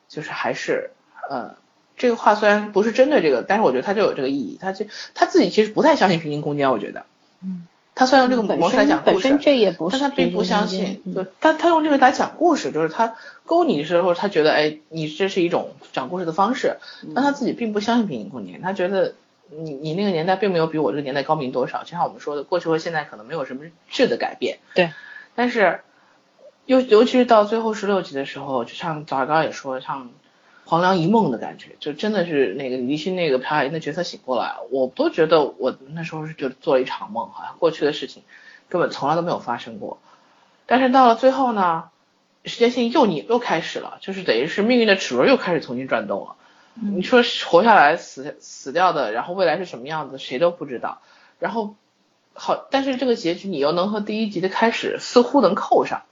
Speaker 3: 就是还是。呃，这个话虽然不是针对这个，但是我觉得他就有这个意义。他就他自己其实不太相信平行空间，我觉得。
Speaker 2: 嗯。
Speaker 3: 他虽然用这个模式来讲故
Speaker 4: 事，但
Speaker 3: 他并不相信。对，他他用这个来讲故事，就是他勾你的时候，他觉得哎，你这是一种讲故事的方式。但他自己并不相信平行空间，他觉得你你那个年代并没有比我这个年代高明多少。就像我们说的，过去和现在可能没有什么质的改变。
Speaker 2: 对。
Speaker 3: 但是，尤尤其是到最后十六集的时候，就像早刚也说，像。黄粱一梦的感觉，就真的是那个李立新那个朴海英的角色醒过来，我都觉得我那时候是就做了一场梦，好像过去的事情根本从来都没有发生过。但是到了最后呢，时间线又你又开始了，就是等于是命运的齿轮又开始重新转动了。你说活下来死死掉的，然后未来是什么样子，谁都不知道。然后好，但是这个结局你又能和第一集的开始似乎能扣上，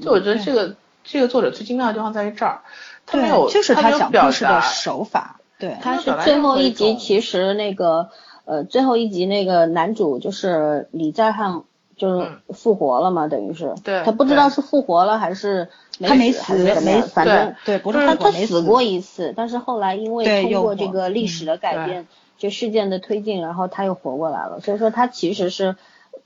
Speaker 3: 就我觉得这个这个作者最精妙的地方在于这儿。
Speaker 2: 对，就是
Speaker 3: 他
Speaker 2: 讲故事的手法。对，
Speaker 4: 他是最后一集，其实那个呃，最后一集那个男主就是李在汉，就是复活了嘛，等于是。
Speaker 3: 对。
Speaker 4: 他不知道是复活了还是
Speaker 2: 他没死，没
Speaker 4: 反正
Speaker 2: 对，不是他
Speaker 4: 他死过一次，但是后来因为通过这个历史的改变，就事件的推进，然后他又活过来了。所以说他其实是。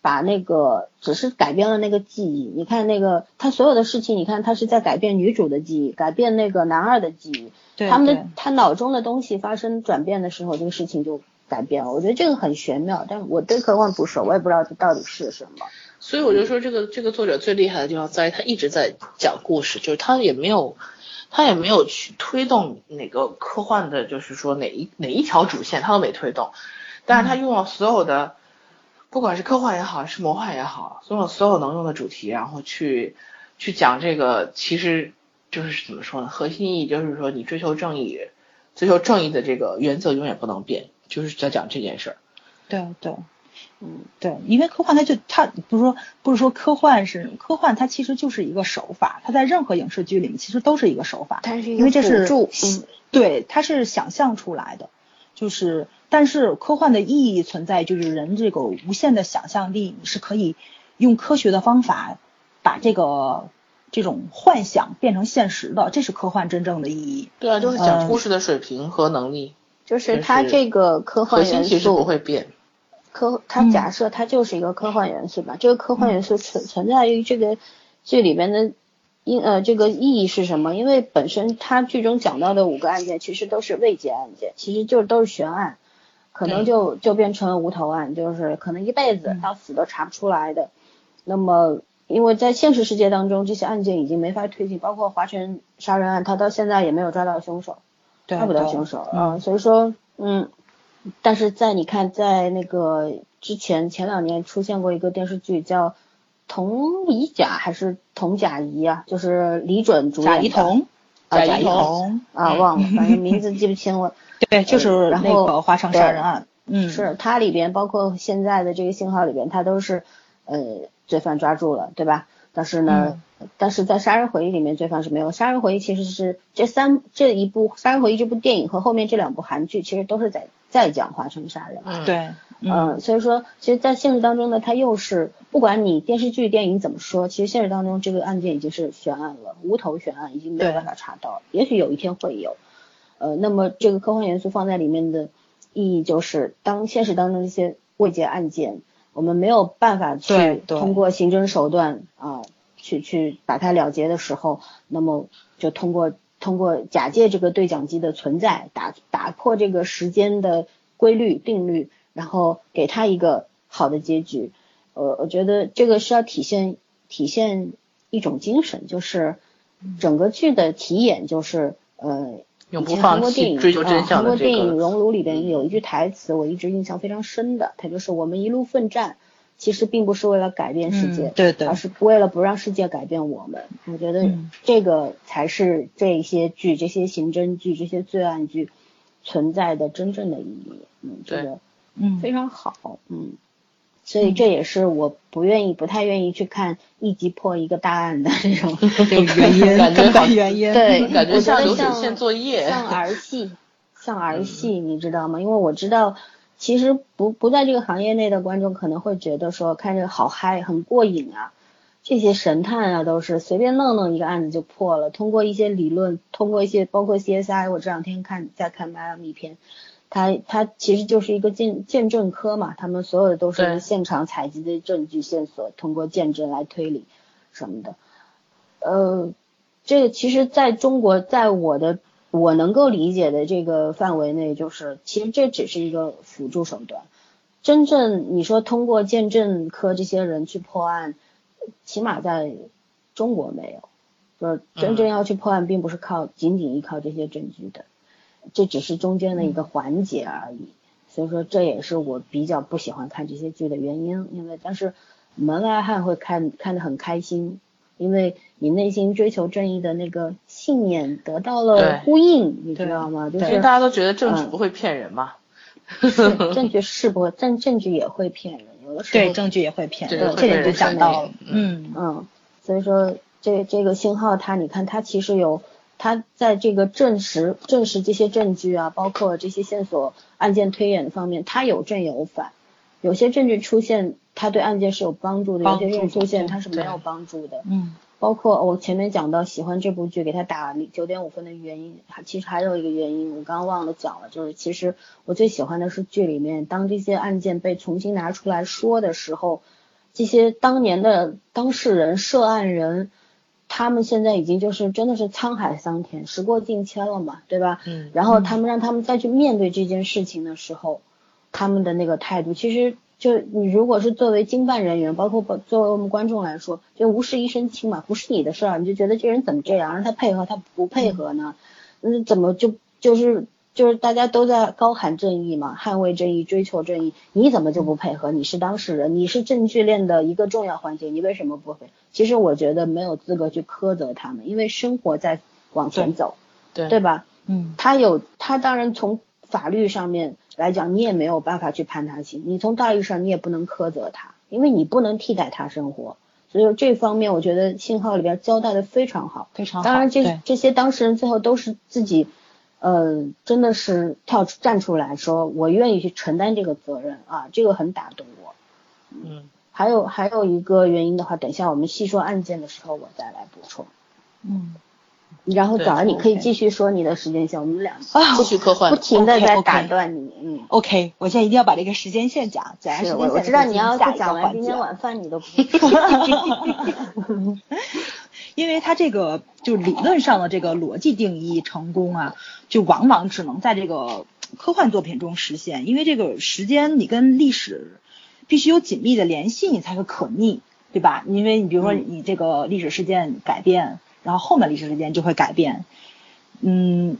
Speaker 4: 把那个只是改变了那个记忆，你看那个他所有的事情，你看他是在改变女主的记忆，改变那个男二的记忆，他们的他脑中的东西发生转变的时候，这个事情就改变了。我觉得这个很玄妙，但我对科幻不熟，我也不知道这到底是什么。
Speaker 3: 所以我就说这个这个作者最厉害的地方在于他一直在讲故事，就是他也没有他也没有去推动哪个科幻的，就是说哪一哪一条主线他都没推动，但是他用了所有的。不管是科幻也好，是魔幻也好，所有所有能用的主题，然后去去讲这个，其实就是怎么说呢？核心意义就是说，你追求正义，追求正义的这个原则永远不能变，就是在讲这件事儿。
Speaker 2: 对对，嗯对，因为科幻它就它不是说不是说科幻是科幻，它其实就是一个手法，它在任何影视剧里面其实都是一个手法，
Speaker 4: 它是
Speaker 2: 因为这是
Speaker 4: 嗯，
Speaker 2: 对，它是想象出来的，就是。但是科幻的意义存在，就是人这个无限的想象力，你是可以用科学的方法把这个这种幻想变成现实的，这是科幻真正的意义。
Speaker 3: 对啊，就是讲故事的水平和能力。
Speaker 4: 就是它这个科幻元素
Speaker 3: 不会变。
Speaker 4: 科，它假设它就是一个科幻元素吧？这个科幻元素存存在于这个剧里边的，因呃这个意义是什么？因为本身他剧中讲到的五个案件其实都是未结案件，其实就都是悬案。可能就就变成了无头案，就是可能一辈子到死都查不出来的。那么，因为在现实世界当中，这些案件已经没法推进，包括华晨杀人案，他到现在也没有抓到凶手，抓不到凶手啊。所以说，嗯，但是在你看，在那个之前前两年出现过一个电视剧叫《童乙甲》还是《童甲乙》啊，就是李准主演的。
Speaker 2: 甲乙童。
Speaker 4: 啊，甲乙童啊，忘了，反正名字记不清了。[LAUGHS]
Speaker 2: 对，就是那个华城杀人案，嗯，
Speaker 4: 是它里边包括现在的这个信号里边，它都是呃罪犯抓住了，对吧？但是呢，但是在杀人回忆里面，罪犯是没有。杀人回忆其实是这三这一部杀人回忆这部电影和后面这两部韩剧，其实都是在在讲华城杀人
Speaker 2: 案。对，
Speaker 4: 嗯，所以说，其实，在现实当中呢，它又是不管你电视剧、电影怎么说，其实现实当中这个案件已经是悬案了，无头悬案，已经没有办法查到，也许有一天会有。呃，那么这个科幻元素放在里面的意义就是，当现实当中这些未结案件，我们没有办法去通过刑侦手段啊、去去把它了结的时候，那么就通过通过假借这个对讲机的存在，打打破这个时间的规律定律，然后给他一个好的结局。呃，我觉得这个是要体现体现一种精神，就是整个剧的题眼就是呃。以前
Speaker 3: 永不放
Speaker 4: 韩国电影
Speaker 3: 弃追求真相的这个。
Speaker 4: 电影《熔炉》里边有一句台词，我一直印象非常深的，它就是“我们一路奋战，其实并不是为了改变世界，
Speaker 2: 嗯对对
Speaker 4: 而是为了不让世界改变我们。”我觉得
Speaker 2: 嗯
Speaker 4: 这个才是这些剧、这些刑侦剧、这些罪案剧存在的真正的意义。嗯，这
Speaker 3: 对
Speaker 4: 个
Speaker 2: 嗯
Speaker 4: 非常好。嗯，所以这也是我不愿意、不太愿意去看一集破一个大案的这种 [LAUGHS]
Speaker 2: 这个原因，
Speaker 3: 感觉
Speaker 2: 根
Speaker 3: 好
Speaker 2: 本原因。
Speaker 4: 对，[LAUGHS]
Speaker 3: 感觉
Speaker 4: 我
Speaker 3: 像流水线作业
Speaker 4: 像 [LAUGHS] 儿戏，像儿戏，你知道吗？因为我知道，其实不不在这个行业内的观众可能会觉得说看这个好嗨，很过瘾啊。这些神探啊，都是随便弄弄一个案子就破了。通过一些理论，通过一些包括 CSI，我这两天看在看迈阿密片，它它其实就是一个鉴鉴证科嘛，他们所有的都是现场采集的证据线索，通过鉴证来推理什么的。呃，这个其实在中国，在我的我能够理解的这个范围内，就是其实这只是一个辅助手段。真正你说通过鉴证科这些人去破案，起码在中国没有，就是真正要去破案，并不是靠仅仅依靠这些证据的，这只是中间的一个环节而已。所以说，这也是我比较不喜欢看这些剧的原因。因为但是门外汉会看看得很开心，因为你内心追求正义的那个信念得到了呼应，你知道吗？就是
Speaker 3: 大家都觉得证据
Speaker 4: 嗯
Speaker 3: 不会骗人嘛。[LAUGHS]
Speaker 4: 是证据 [LAUGHS] 是不会，证证据也会骗人，有的时候
Speaker 2: 对，证据也会骗人这点就讲到了。嗯
Speaker 4: 嗯，所以说这这个信号它，你看它其实有，它在这个证实证实这些证据啊，包括这些线索、案件推演方面，他有正有反。有些证据出现，他对案件是有帮助的；有些证据出现，
Speaker 2: 对
Speaker 3: 对
Speaker 4: 它是没有帮助的。
Speaker 2: 嗯
Speaker 4: 包括我前面讲到喜欢这部剧，给他打九点五分的原因，还其实还有一个原因，我刚刚忘了讲了，就是其实我最喜欢的是剧里面，当这些案件被重新拿出来说的时候，这些当年的当事人、涉案人，他们现在已经就是真的是沧海桑田，时过境迁了嘛，对吧？
Speaker 3: 嗯
Speaker 4: 然后他们让他们再去面对这件事情的时候，他们的那个态度，其实就你如果是作为经办人员，包括作为我们观众来说，就无事一身轻嘛，不是你的事儿，你就觉得这人怎么这样，让他配合他不配合呢？嗯，怎么就就是就是大家都在高喊正义嘛，捍卫正义，追求正义，你怎么就不配合？你是当事人，你是证据链的一个重要环节，你为什么不配？其实我觉得没有资格去苛责他们，因为生活在往前走，
Speaker 3: 对
Speaker 4: 对吧？
Speaker 2: 嗯
Speaker 4: 他有他当然从法律上面来讲，你也没有办法去判他刑，你从道义上你也不能苛责他，因为你不能替代他生活。所以这方面，我觉得信号里边交代的非常好。
Speaker 2: 非常好。
Speaker 4: 当然这，这些当事人最后都是自己，呃，真的是跳出站出来说，我愿意去承担这个责任啊，这个很打动我。
Speaker 3: 嗯，
Speaker 4: 还有还有一个原因的话，等一下我们细说案件的时候，我再来补充。
Speaker 2: 嗯
Speaker 4: 然后
Speaker 3: 对
Speaker 4: 早上你可以继续说你的时间线，我们俩
Speaker 2: 啊
Speaker 3: 继续科幻
Speaker 4: 不。停的在打断你，嗯。
Speaker 2: ，OK，我现在一定要把这个时间线讲，讲完时间线
Speaker 4: 我我知道你要讲完今天晚饭你都不 [LAUGHS] [LAUGHS]
Speaker 2: 因为它这个就理论上的这个逻辑定义成功啊，就往往只能在这个科幻作品中实现，因为这个时间你跟历史必须有紧密的联系，你才会可逆，对吧？因为你比如说
Speaker 4: 嗯
Speaker 2: 你这个历史事件改变，然后后面历史事件就会改变，嗯。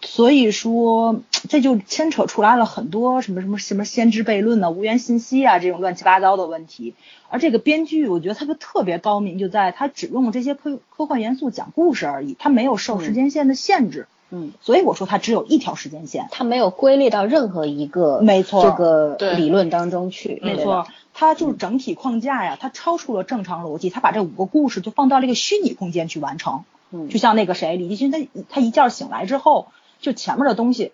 Speaker 2: 所以说，这就牵扯出来了很多什么什么什么先知悖论呐、无源信息啊这种乱七八糟的问题。而这个编剧，我觉得他就特别高明，就在他只用这些科科幻元素讲故事而已，他没有受时间线的限制。
Speaker 4: 嗯，
Speaker 2: 所以我说他只有一条时间线。
Speaker 4: 他没有归类到任何一个
Speaker 2: 没错
Speaker 4: 这个理论当中去，
Speaker 2: 没错，他就是整体框架呀，他超出了正常逻辑，他把这五个故事就放到了一个虚拟空间去完成。
Speaker 4: 嗯
Speaker 2: 就像那个谁，李继勋，他他一觉醒来之后，就前面的东西，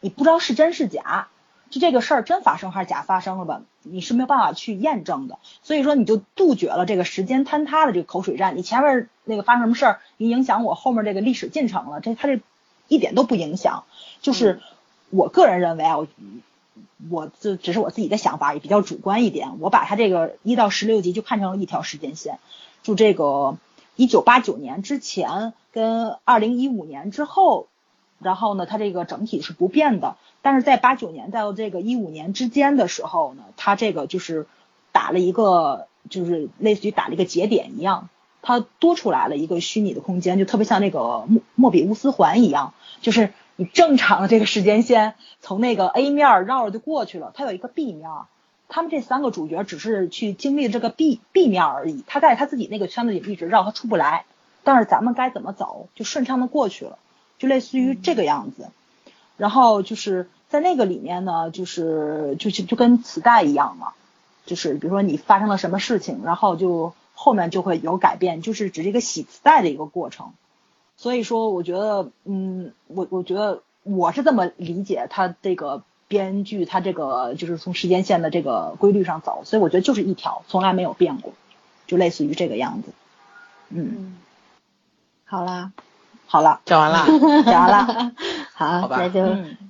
Speaker 2: 你不知道是真是假，就这个事儿真发生还是假发生了吧，你是没有办法去验证的。所以说，你就杜绝了这个时间坍塌的这个口水战。你前面那个发生什么事儿，你影响我后面这个历史进程了，这他这一点都不影响。就是我个人认为啊，我我就只是我自己的想法，也比较主观一点。我把它这个一到十六集就看成了一条时间线，就这个一九八九年之前跟二零一五年之后，然后呢，它这个整体是不变的。但是在八九年到这个一五年之间的时候呢，它这个就是打了一个，就是类似于打了一个节点一样，它多出来了一个虚拟的空间，就特别像那个莫莫比乌斯环一样，就是你正常的这个时间线从那个 A 面绕着就过去了，它有一个 B 面，他们这三个主角只是去经历这个 B B 面而已，他在他自己那个圈子里一直绕，他出不来。但是咱们该怎么走，就顺畅的过去了，就类似于这个样子。然后就是在那个里面呢，就是就就就跟磁带一样嘛，就是比如说你发生了什么事情，然后就后面就会有改变，就是只是一个洗磁带的一个过程。所以说，我觉得，嗯，我我觉得我是这么理解他这个编剧他这个就是从时间线的这个规律上走，所以我觉得就是一条，从来没有变过，就类似于这个样子。嗯，
Speaker 4: 好啦。
Speaker 2: 好了，
Speaker 3: 讲完了，[LAUGHS]
Speaker 2: 讲完了，[LAUGHS]
Speaker 4: 好，那就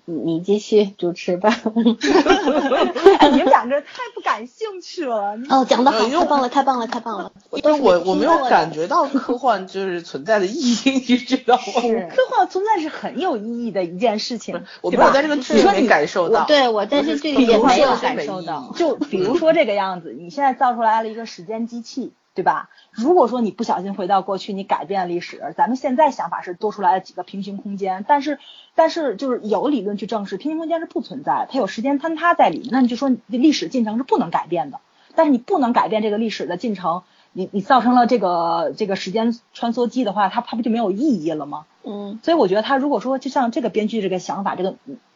Speaker 4: 你继续主持吧。[LAUGHS]
Speaker 2: 你们两个太不感兴趣了。
Speaker 4: 哦，讲的好，太棒了，太棒了，太棒了。
Speaker 3: 因为我我没有感觉到科幻就是存在的意义，你知道吗？
Speaker 2: 是科幻存在是很有意义的一件事情。
Speaker 3: 我没有在这个剧里面感受到。
Speaker 4: 对我在这剧里也没有感受到。
Speaker 2: 就比如说这个样子，你现在造出来了一个时间机器。对吧？如果说你不小心回到过去，你改变历史，咱们现在想法是多出来了几个平行空间，但是但是就是有理论去证实平行空间是不存在，它有时间坍塌在里面，那你就说历史进程是不能改变的。但是你不能改变这个历史的进程，你你造成了这个这个时间穿梭机的话，它它不就没有意义了吗？
Speaker 4: 嗯。
Speaker 2: 所以我觉得他如果说就像这个编剧这个想法这个。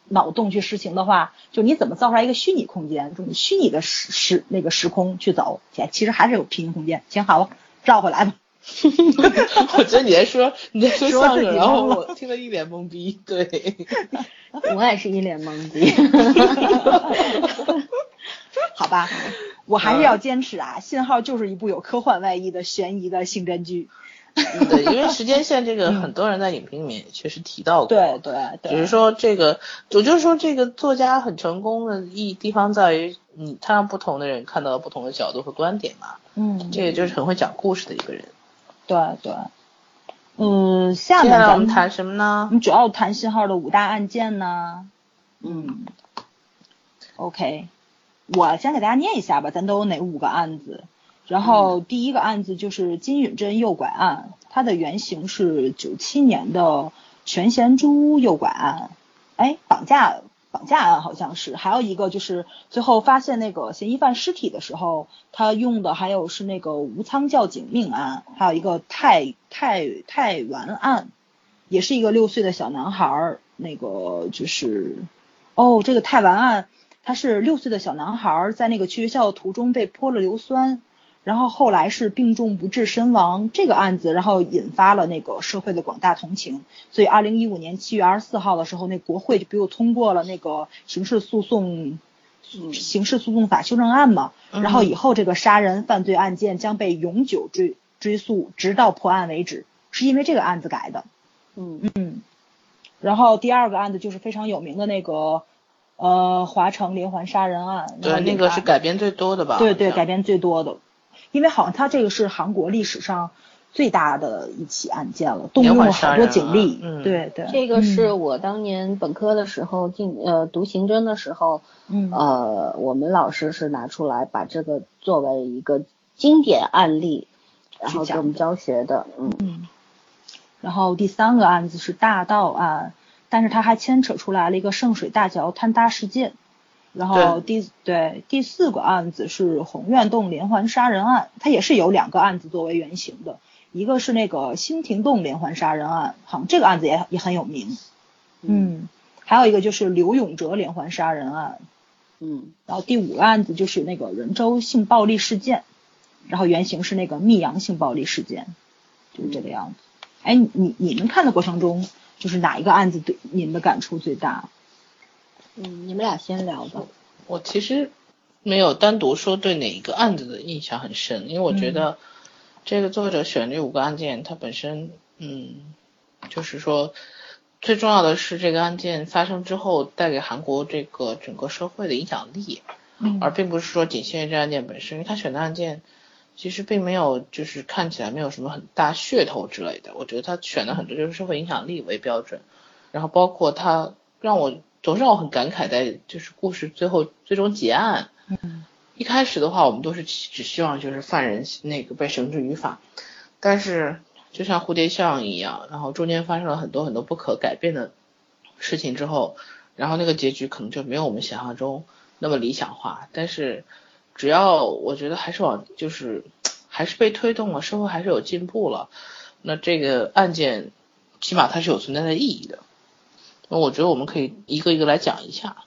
Speaker 2: 脑洞去实行的话，就你怎么造出来一个虚拟空间，这种虚拟的时时那个时空去走，其实还是有平行空间。行，好了，绕回来吧。[LAUGHS]
Speaker 3: 我觉得你在说你在说相声，然后我听得一脸懵逼。[LAUGHS] 对，
Speaker 4: 我也是一脸懵逼。[LAUGHS]
Speaker 2: 好吧，我还是要坚持啊，信号就是一部有科幻外衣的悬疑的刑侦剧。[LAUGHS]
Speaker 3: 对，因为时间线这个，很多人在影评里面也确实提到过。
Speaker 2: 对对对。
Speaker 3: 只是说这个，我就是说这个作家很成功的一地方在于，你他让不同的人看到了不同的角度和观点嘛。
Speaker 2: 嗯。
Speaker 3: 这也就是很会讲故事的一个人。
Speaker 2: 对对。嗯，下面
Speaker 3: 咱们谈什么呢？
Speaker 2: 我们主要谈信号的五大案件呢。嗯。OK，我先给大家念一下吧，咱都有哪五个案子？然后第一个案子就是金允珍诱拐案，它的原型是九七年的全贤珠诱拐案，哎，绑架绑架案好像是，还有一个就是最后发现那个嫌疑犯尸体的时候，他用的还有是那个吴仓教警命案，还有一个太太太丸案，也是一个六岁的小男孩儿，那个就是哦，这个太丸案，他是六岁的小男孩儿在那个去学校的途中被泼了硫酸。然后后来是病重不治身亡这个案子，然后引发了那个社会的广大同情，所以二零一五年七月二十四号的时候，那国会就比如通过了那个刑事诉讼刑事诉讼法修正案嘛，然后以后这个杀人犯罪案件将被永久追追诉，直到破案为止，是因为这个案子改的。
Speaker 4: 嗯
Speaker 2: 嗯，然后第二个案子就是非常有名的那个呃华城连环杀人案，
Speaker 3: 对，那个是改编最多的吧？
Speaker 2: 对对，改编最多的。因为好像他这个是韩国历史上最大的一起案件了，动用了好多警力。
Speaker 3: 嗯，
Speaker 2: 对对。
Speaker 4: 这个是我当年本科的时候进呃读刑侦的时候，
Speaker 2: 嗯
Speaker 4: 呃我们老师是拿出来把这个作为一个经典案例，然后给我们教学的。嗯
Speaker 2: 嗯。然后第三个案子是大盗案，但是它还牵扯出来了一个圣水大桥坍塌事件。然后第对第四个案子是红苑洞连环杀人案，它也是有两个案子作为原型的，一个是那个新亭洞连环杀人案，好像这个案子也也很有名，嗯，还有一个就是刘永哲连环杀人案，
Speaker 4: 嗯，
Speaker 2: 然后第五个案子就是那个人州性暴力事件，然后原型是那个密阳性暴力事件，就是这个样子。哎，你你们看的过程中，就是哪一个案子对你们的感触最大？
Speaker 4: 嗯，你们俩先聊吧。
Speaker 3: 我其实没有单独说对哪一个案子的印象很深，因为我觉得这个作者选这五个案件，它本身，嗯，就是说最重要的是这个案件发生之后带给韩国这个整个社会的影响力，
Speaker 2: 嗯。
Speaker 3: 而并不是说仅限于这案件本身，因为他选的案件其实并没有就是看起来没有什么很大噱头之类的，我觉得他选的很多就是社会影响力为标准，然后包括他让我总是让我很感慨在就是故事最后最终结案，
Speaker 2: 嗯
Speaker 3: 一开始的话我们都是只希望就是犯人那个被绳之于法，但是就像蝴蝶效应一样，然后中间发生了很多很多不可改变的事情之后，然后那个结局可能就没有我们想象中那么理想化。但是只要我觉得还是往就是 [TSK] 还是被推动了，社会还是有进步了，那这个案件起码它是有存在的意义的。那我觉得我们可以一个一个来讲一下。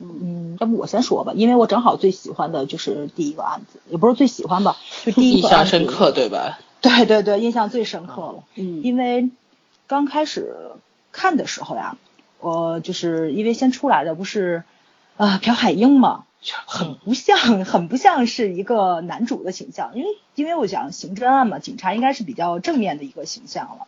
Speaker 2: 嗯，要不我先说吧，因为我正好最喜欢的就是第一个案子，也不是最喜欢吧，就第一
Speaker 3: 印象深刻，[LAUGHS] 对吧？
Speaker 2: 对对对，印象最深刻了。
Speaker 4: 嗯
Speaker 2: 因为刚开始看的时候呀，我就是因为先出来的不是啊、朴海英嘛，很不像，很不像是一个男主的形象，因为因为我想刑侦案嘛，警察应该是比较正面的一个形象了，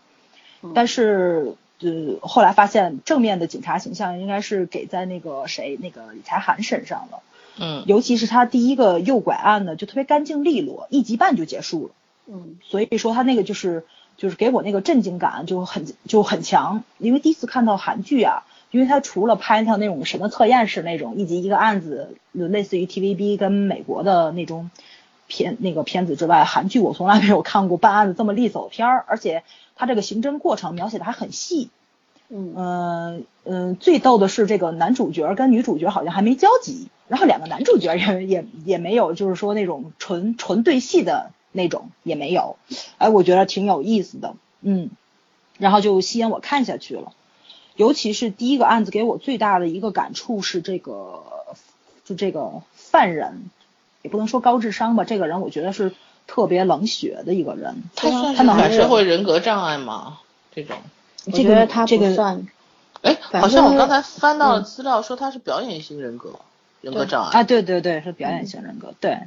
Speaker 4: 嗯
Speaker 2: 但是。呃，后来发现正面的警察形象应该是给在那个谁那个李才涵身上了，
Speaker 3: 嗯。
Speaker 2: 尤其是他第一个诱拐案呢，就特别干净利落，一集半就结束了。
Speaker 4: 嗯。
Speaker 2: 所以说他那个就是就是给我那个震惊感就很就很强，因为第一次看到韩剧啊，因为他除了拍像那种什么测验式那种一集一个案子，类似于 TVB 跟美国的那种片那个片子之外，韩剧我从来没有看过办案子这么利索的片儿，而且他这个刑侦过程描写的还很细。
Speaker 4: 嗯
Speaker 2: 嗯嗯，最逗的是这个男主角跟女主角好像还没交集，然后两个男主角也也也没有，就是说那种纯纯对戏的那种也没有，哎，我觉得挺有意思的，嗯，然后就吸引我看下去了。尤其是第一个案子给我最大的一个感触是这个，就这个犯人，也不能说高智商吧，这个人我觉得是特别冷血的一个人，
Speaker 3: 他算
Speaker 2: 他能
Speaker 3: 是反社会人格障碍吗？这种？
Speaker 4: 我
Speaker 2: 这个
Speaker 4: 觉得他
Speaker 2: 这个
Speaker 4: 不算，
Speaker 3: 哎，好像我
Speaker 4: 正
Speaker 3: 刚才翻到了
Speaker 4: 嗯
Speaker 3: 资料，说他是表演型人格人格障碍。
Speaker 2: 啊，对对对，是表演型人格。对，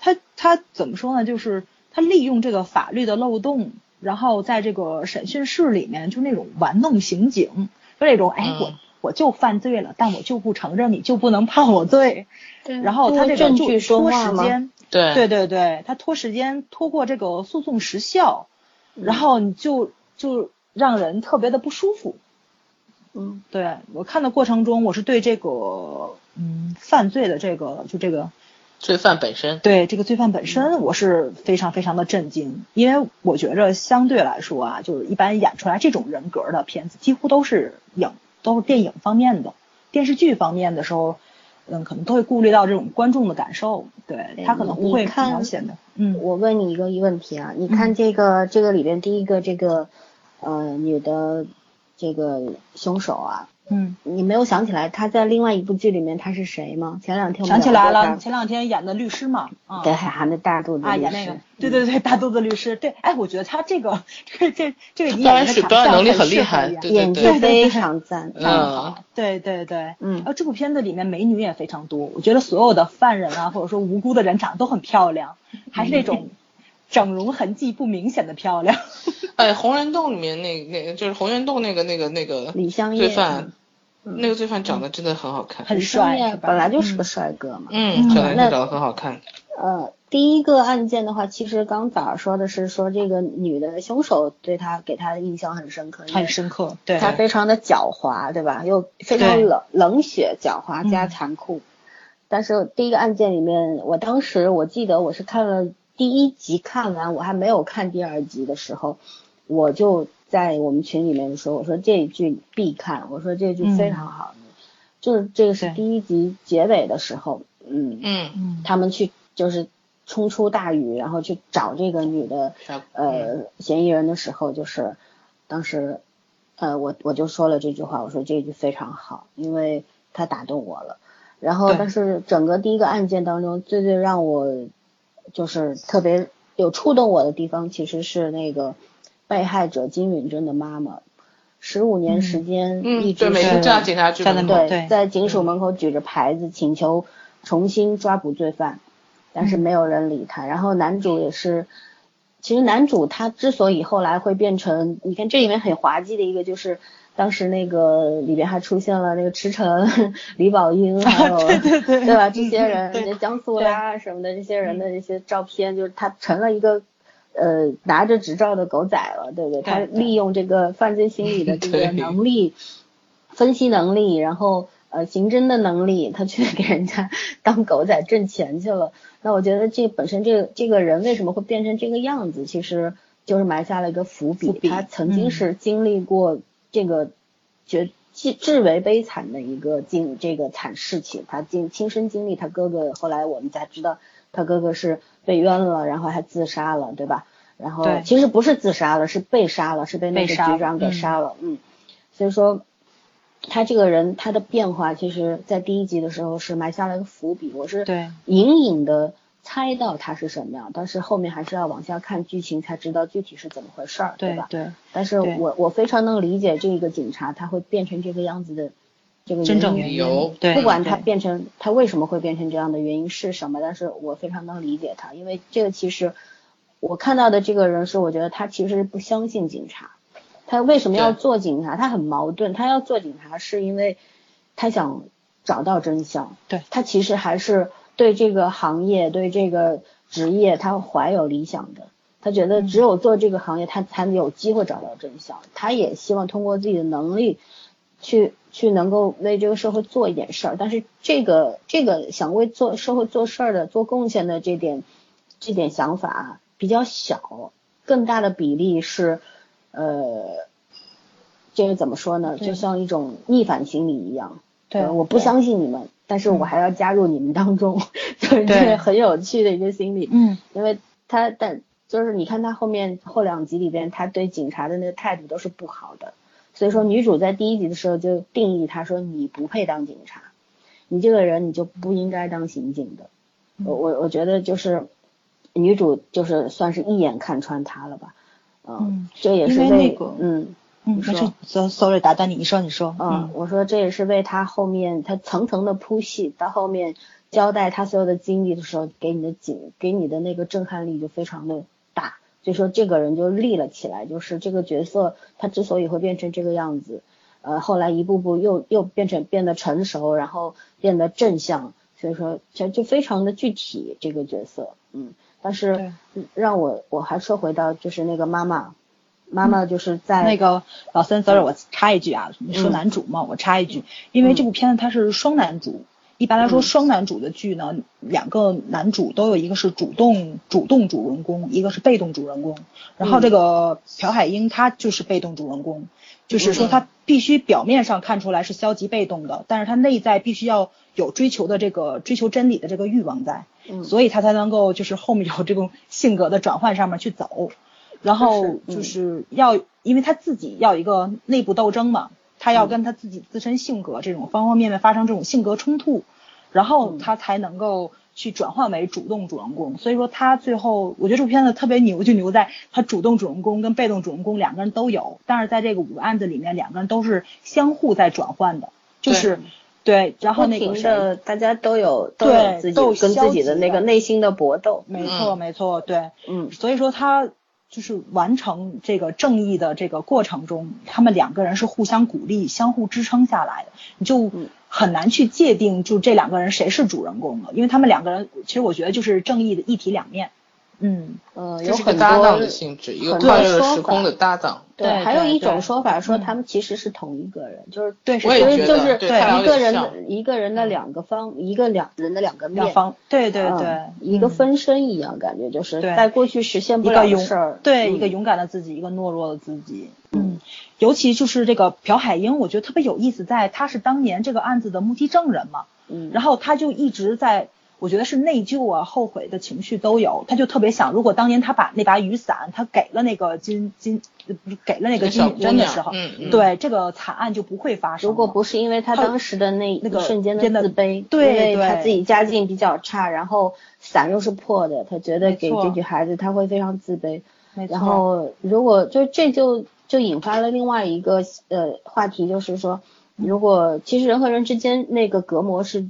Speaker 2: 他他怎么说呢？就是他利用这个法律的漏洞，然后在这个审讯室里面就那种玩弄刑警，就那种哎
Speaker 3: 嗯
Speaker 2: 我我就犯罪了，但我就不承认，你就不能判我罪。然后他这个就
Speaker 4: 说
Speaker 2: 拖
Speaker 4: 话吗？
Speaker 2: 时间，
Speaker 3: 对
Speaker 2: 对对对，他拖时间拖过这个诉讼时效，
Speaker 4: 嗯
Speaker 2: 然后你就就让人特别的不舒服。
Speaker 4: 嗯
Speaker 2: 对我看的过程中，我是对这个嗯犯罪的这个就这个
Speaker 3: 罪犯本身。
Speaker 2: 对这个罪犯本身，我是非常非常的震惊，因为我觉着相对来说啊，就是一般演出来这种人格的片子，几乎都是影都是电影方面的，电视剧方面的时候，嗯，可能都会顾虑到这种观众的感受，对
Speaker 4: 对
Speaker 2: 他可能不会
Speaker 4: 你看
Speaker 2: 描写的，嗯。
Speaker 4: 我问你一个问题啊，你看这个、这个里边第一个这个呃女的这个凶手啊，
Speaker 2: 嗯，
Speaker 4: 你没有想起来他在另外一部剧里面他是谁吗？前两天我
Speaker 2: 想起来了，前两天演的律师嘛，
Speaker 4: 对，海涵的大肚子
Speaker 2: 啊，
Speaker 4: 律师
Speaker 2: 演那个，对对对，大肚子律师，对，哎，我觉得他这个这这这个
Speaker 3: 他表演
Speaker 2: 员
Speaker 3: 表演能力
Speaker 2: 很
Speaker 3: 厉害
Speaker 2: 演
Speaker 3: 对
Speaker 4: 演技非常赞，
Speaker 3: 嗯。
Speaker 2: 对对对，
Speaker 4: 嗯。
Speaker 2: 啊这部片子里面美女也非常多，我觉得所有的犯人啊，或者说无辜的人长得都很漂亮，还是那种整容痕迹不明显的漂亮。[LAUGHS]
Speaker 3: 哎，红人洞里面那那个就是红人洞那个那个那个
Speaker 4: 李香叶
Speaker 3: 罪犯，那个罪犯长得真的很好看。
Speaker 2: 很帅
Speaker 4: 本来就是个
Speaker 2: 嗯
Speaker 4: 帅哥嘛。
Speaker 3: 嗯，长得
Speaker 4: 那
Speaker 3: 长得很好看。
Speaker 4: 呃，第一个案件的话，其实刚早上说的是说这个女的凶手对他给他的印象很深刻，
Speaker 2: 很深刻，对，
Speaker 4: 他非常的狡猾，对吧？又非常冷冷血、狡猾加
Speaker 2: 嗯
Speaker 4: 残酷。但是第一个案件里面，我当时我记得我是看了第一集，看完我还没有看第二集的时候，我就在我们群里面说，我说这一剧必看，我说这一剧非常好。就是这个是第一集结尾的时候，嗯，
Speaker 3: 嗯，
Speaker 2: 嗯，
Speaker 4: 他们去就是冲出大雨，然后去找这个女的呃嫌疑人的时候，就是当时呃我我就说了这句话，我说这句非常好，因为他打动我了。然后但是整个第一个案件当中，最最让我就是特别有触动我的地方，其实是那个被害者金允珍的妈妈，十五年时间
Speaker 3: 嗯，
Speaker 4: 一直
Speaker 3: 对，每天站在警察局
Speaker 2: 在
Speaker 3: 门口。
Speaker 2: 对，
Speaker 4: 在警署门口举着牌子请求重新抓捕罪犯，但是
Speaker 2: 嗯
Speaker 4: 没有人理他。然后男主也是，其实男主他之所以后来会变成，你看这里面很滑稽的一个就是，当时那个里边还出现了那个池诚、李宝英，还有
Speaker 2: 对对对，
Speaker 4: 对吧？这些人，
Speaker 2: 对
Speaker 4: 江苏啦什么的这些人的这些照片，就是他成了一个呃拿着执照的狗仔了，对不对？他利用这个犯罪心理的这个能力、分析能力，然后呃刑侦的能力，他去给人家 [LAUGHS] 当狗仔挣钱去了。那我觉得这本身这个这个人为什么会变成这个样子，其实就是埋下了一个伏笔。他曾经是经历过。这个绝至至为悲惨的一个经这个惨事情，他经亲身经历，他哥哥后来我们才知道，他哥哥是被冤了，然后还自杀了，对吧？然后其实不是自杀了，是被杀了，是被那个局长给杀了，嗯。所以说，他这个人他的变化，其实在第一集的时候是埋下了一个伏笔，我是隐隐的。猜到他是什么样，但是后面还是要往下看剧情才知道具体是怎么回事儿，
Speaker 2: 对
Speaker 4: 吧？
Speaker 2: 对。
Speaker 4: 但是我我非常能理解这个警察他会变成这个样子的这个
Speaker 2: 真正
Speaker 3: 理由，
Speaker 2: 对。
Speaker 4: 不管他变成他为什么会变成这样的原因是什么，但是我非常能理解他，因为这个其实我看到的这个人是我觉得他其实不相信警察，他为什么要做警察？他很矛盾，他要做警察是因为他想找到真相，
Speaker 2: 对
Speaker 4: 他其实还是。对这个行业，对这个职业，他怀有理想的。他觉得只有做这个行业，他才有机会找到真相。他也希望通过自己的能力，去去能够为这个社会做一点事儿。但是这个这个想为做社会做事儿的、做贡献的这点这点想法比较小，更大的比例是呃，这个怎么说呢？就像一种逆反心理一样。
Speaker 2: 对，
Speaker 4: 我不相信你们。但是我还要加入你们当中，就是这个很有趣的一个心理。
Speaker 2: 嗯，
Speaker 4: 因为他但就是你看他后面后两集里边，他对警察的那个态度都是不好的。所以说女主在第一集的时候就定义他说你不配当警察，你这个人你就不应该当刑警的。我我我觉得就是女主就是算是一眼看穿他了吧。嗯，这也是
Speaker 2: 那个
Speaker 4: 嗯。
Speaker 2: 嗯，没事，sorry，打断你，你说，你说，
Speaker 4: 嗯，我说这也是为他后面他层层的铺戏，到后面交代他所有的经历的时候，给你的景，给你的那个震撼力就非常的大，所以说这个人就立了起来，就是这个角色他之所以会变成这个样子，呃，后来一步步又又变成变得成熟，然后变得正向，所以说就就非常的具体这个角色，嗯，但是让我我还说回到就是那个妈妈。妈妈就是在
Speaker 2: 那个老三，sorry，我插一句啊，你说男主嘛，我插一句，因为这部片子它是双男主，一般来说双男主的剧呢，两个男主都有一个是主动主动主人公，一个是被动主人公，然后这个朴海英她就是被动主人公，就是说她必须表面上看出来是消极被动的，但是她内在必须要有追求的这个追求真理的这个欲望在，所以她才能够就是后面有这种性格的转换上面去走。然后就是要，因为他自己要一个内部斗争嘛，他要跟他自己自身性格这种方方面面发生这种性格冲突，然后他才能够去转换为主动主人公。所以说他最后，我觉得这部片子特别牛，就牛在他主动主人公跟被动主人公两个人都有，但是在这个五个案子里面，两个人都是相互在转换的，就是对，然后那个
Speaker 4: 大家都有都有自己跟自己的那个内心的搏斗，
Speaker 2: 没错没错，对，嗯，所以说他。就是完成这个正义的这个过程中，他们两个人是互相鼓励、相互支撑下来的，你就很难去界定就这两个人谁是主人公了，因为他们两个人其实我觉得就是正义的一体两面。
Speaker 4: 嗯，
Speaker 3: 呃，有很多很多时空的搭档。
Speaker 4: 对，还有一种说法说他们其实是同一个人，就是
Speaker 2: 对，
Speaker 3: 我也
Speaker 4: 觉得
Speaker 3: 对
Speaker 4: 一个人的一个人的两个方，一个两人的两个面，
Speaker 2: 方，对对对，
Speaker 4: 一个分身一样，感觉就是在过去实现不了的事儿，
Speaker 2: 对，一个勇敢的自己，一个懦弱的自己，嗯，尤其就是这个朴海英，我觉得特别有意思，在他是当年这个案子的目击证人嘛，嗯，然后他就一直在。我觉得是内疚啊、后悔的情绪都有，他就特别想，如果当年他把那把雨伞他给了那个金金，不是给了那个金敏珍的时候，对这个惨案就不会发生。
Speaker 4: 如果不是因为他当时的那
Speaker 2: 那个
Speaker 4: 瞬间的自卑，
Speaker 2: 对
Speaker 4: 因为他自己家境比较差，然后伞又是破的，他觉得给这女孩子他会非常自卑。然后如果就这就就引发了另外一个呃话题，就是说，如果其实人和人之间那个隔膜是。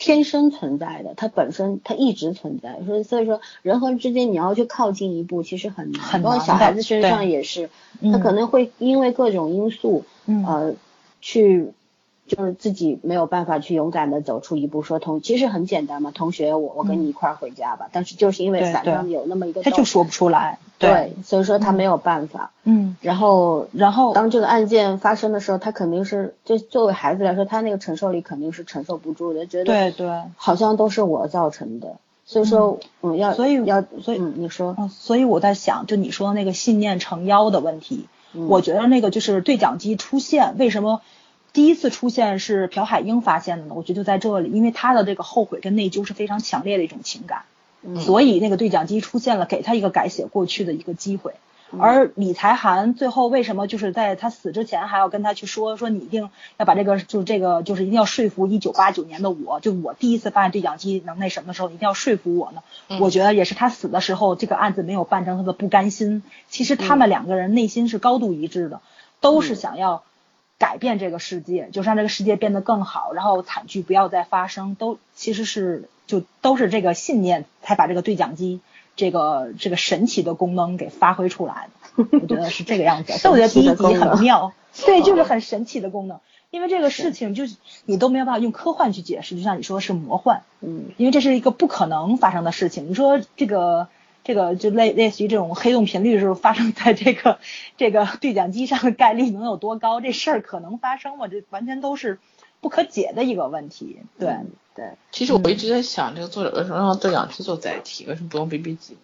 Speaker 4: 天生存在的，它本身它一直存在，所以所以说人和人之间你要去靠近一步，其实很难。
Speaker 2: 很难
Speaker 4: 包括小孩子身上也是，他
Speaker 2: 嗯
Speaker 4: 可能会因为各种因素，
Speaker 2: 嗯
Speaker 4: 呃，去就是自己没有办法去勇敢的走出一步，说同其实很简单嘛，同学我我跟你一块儿回家吧，但是就是因为伞上有那么一个，
Speaker 2: 他就说不出来。
Speaker 4: 对，所以说他没有办法。
Speaker 2: 嗯，
Speaker 4: 然后
Speaker 2: 然后
Speaker 4: 当这个案件发生的时候，他肯定是就作为孩子来说，他那个承受力肯定是承受不住的，觉得
Speaker 2: 对对，
Speaker 4: 好像都是我造成的，所以说嗯要
Speaker 2: 所以
Speaker 4: 要
Speaker 2: 所以
Speaker 4: 嗯你说
Speaker 2: 嗯，所以我在想，就你说的那个信念成妖的问题，
Speaker 4: 嗯。
Speaker 2: 我觉得那个就是对讲机出现，为什么第一次出现是朴海英发现的呢？我觉得就在这里，因为他的这个后悔跟内疚是非常强烈的一种情感，
Speaker 4: 嗯
Speaker 2: 所以那个对讲机出现了，给他一个改写过去的一个机会。
Speaker 4: 嗯
Speaker 2: 而李才涵最后为什么就是在他死之前还要跟他去说说你一定要把这个就是这个就是一定要说服一九八九年的我，就我第一次发现对讲机能那什么的时候，一定要说服我呢？我觉得也是他死的时候这个案子没有办成他的不甘心。其实他们两个人内心是高度一致的，都是想要改变这个世界，就是让这个世界变得更好，然后惨剧不要再发生，都其实是就都是这个信念才把这个对讲机。这个这个神奇的功能给发挥出来的，[LAUGHS] 我觉得是这个样子。所以我觉得第一集很妙，[LAUGHS] 对，就是很神奇的功能。因为这个事情就是你都没有办法用科幻去解释，就像你说的是魔幻，
Speaker 4: 嗯
Speaker 2: 因为这是一个不可能发生的事情。你说这个这个就类类似于这种黑洞频率是发生在这个这个对讲机上的概率能有多高？这事儿可能发生吗？这完全都是不可解的一个问题。对，
Speaker 4: 对，
Speaker 3: 其实我一直在想，这个作者为什么让对讲机做载体，为什么不用 BB 机呢？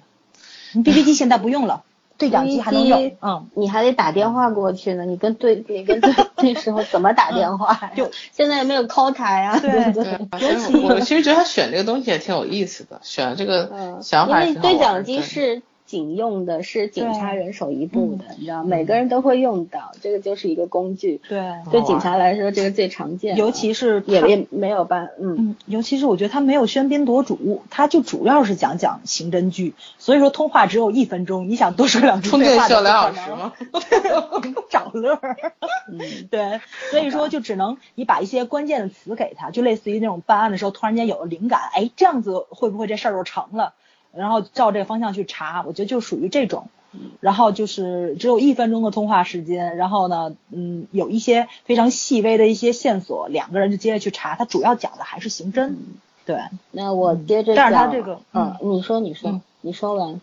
Speaker 2: 你 BB 机现在不用了，对讲机还能用。嗯，
Speaker 4: 你还得打电话过去呢，你跟对你跟对 [LAUGHS] 那时候怎么打电话呀？
Speaker 2: 就
Speaker 4: 现在也没有 call 台啊，
Speaker 2: 对
Speaker 4: 对
Speaker 3: 对我
Speaker 2: 其
Speaker 3: 其实觉得他选这个东西也挺有意思的，选这个
Speaker 4: 嗯，
Speaker 3: 想法也
Speaker 4: 因为对讲机是警用的，是警察人手一部的，
Speaker 2: 嗯
Speaker 4: 你知道，每个人都会用到，这个就是一个工具。
Speaker 2: 对，
Speaker 4: 对警察来说，这个最常见，
Speaker 2: 尤其是他
Speaker 4: 也也没有办，嗯，
Speaker 2: 嗯，尤其是我觉得他没有喧宾夺主，他就主要是讲讲刑侦剧，所以说通话只有一分钟，你想多说两句
Speaker 3: 充电需要两小时吗？[LAUGHS]
Speaker 2: 找乐儿。
Speaker 4: 嗯 [LAUGHS]
Speaker 2: 对，所以说就只能你把一些关键的词给他，就类似于那种办案的时候突然间有了灵感，哎，这样子会不会这事儿就成了？然后照这个方向去查，我觉得就属于这种。然后就是只有一分钟的通话时间，然后呢，嗯，有一些非常细微的一些线索，两个人就接着去查。他主要讲的还是刑侦，对。
Speaker 4: 那我接着讲，
Speaker 2: 但是他这个
Speaker 4: 嗯，你说你说
Speaker 2: 嗯
Speaker 4: 你说完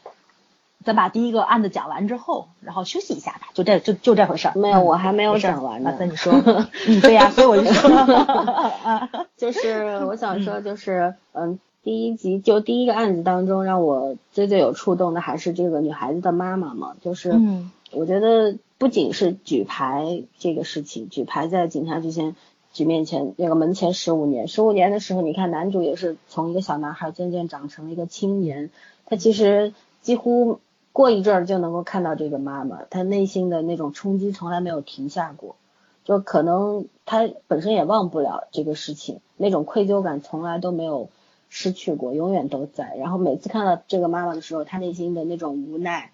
Speaker 2: 咱把第一个案子讲完之后，然后休息一下吧，就这就就这回事儿。
Speaker 4: 没有？
Speaker 2: 嗯
Speaker 4: 我还没有讲完呢。
Speaker 2: 啊那你说，[LAUGHS] 嗯，对呀，所以我就说，啊 [LAUGHS]
Speaker 4: 就是我想说，就是嗯，第一集就第一个案子当中，让我最最有触动的还是这个女孩子的妈妈嘛，就是
Speaker 2: 嗯。
Speaker 4: 我觉得不仅是举牌这个事情，举牌在警察局前局面前那个门前十五年，十五年的时候，你看男主也是从一个小男孩渐渐长成了一个青年，他其实几乎过一阵儿就能够看到这个妈妈，他内心的那种冲击从来没有停下过，就可能他本身也忘不了这个事情，那种愧疚感从来都没有失去过，永远都在。然后每次看到这个妈妈的时候，她内心的那种无奈。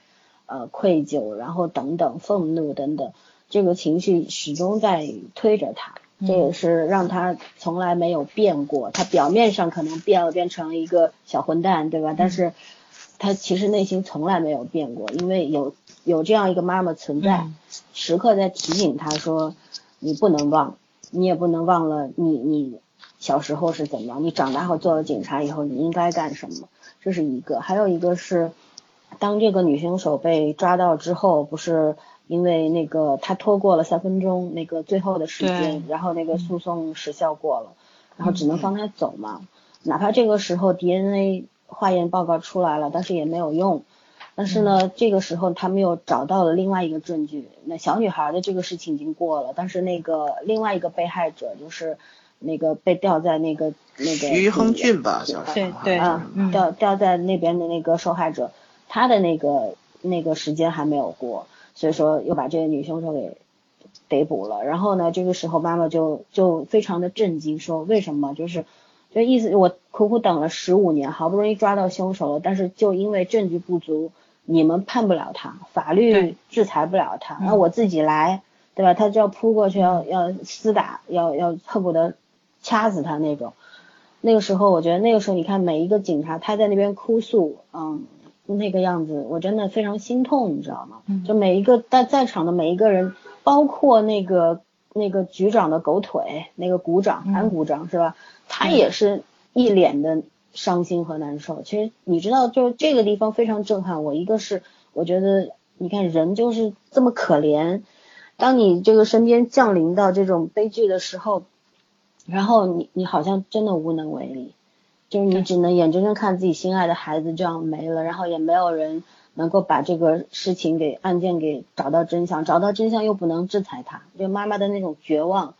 Speaker 4: 呃，愧疚，然后等等，愤怒等等，这个情绪始终在推着她，这也是让他从来没有变过。他表面上可能变了，变成了一个小混蛋，对吧？但是他其实内心从来没有变过，因为有有这样一个妈妈存在，
Speaker 2: 嗯
Speaker 4: 时刻在提醒他说，你不能忘，你也不能忘了你你小时候是怎样，你长大后做了警察以后你应该干什么，这是一个，还有一个是。当这个女凶手被抓到之后，不是因为那个她拖过了三分钟那个最后的时间，然后那个诉讼时效过了，然后只能放她走嘛。哪怕这个时候 DNA 化验报告出来了，但是也没有用。但是呢，这个时候他们又找到了另外一个证据。那小女孩的这个事情已经过了，但是那个另外一个被害者就是那个被吊在那个那个
Speaker 3: 徐亨俊吧，叫
Speaker 2: 对对
Speaker 4: 啊，
Speaker 2: 嗯
Speaker 4: 吊吊在那边的那个受害者。他的那个那个时间还没有过，所以说又把这个女凶手给逮捕了。然后呢，这个时候妈妈就就非常的震惊，说为什么？就是就意思我苦苦等了十五年，好不容易抓到凶手了，但是就因为证据不足，你们判不了他，法律制裁不了他，那我自己来，对吧？他就要扑过去，要要厮打，要要恨不得掐死他那种。那个时候，我觉得那个时候你看每一个警察他在那边哭诉，嗯，那个样子，我真的非常心痛，你知道吗？就每一个在在场的每一个人，包括那个那个局长的狗腿，那个股长安股长是吧？他也是一脸的伤心和难受。其实你知道，就这个地方非常震撼我。一个是我觉得，你看人就是这么可怜。当你这个身边降临到这种悲剧的时候，然后你你好像真的无能为力，就是你只能眼睁睁看自己心爱的孩子这样没了，然后也没有人能够把这个事情给案件给找到真相，找到真相又不能制裁他，就妈妈的那种绝望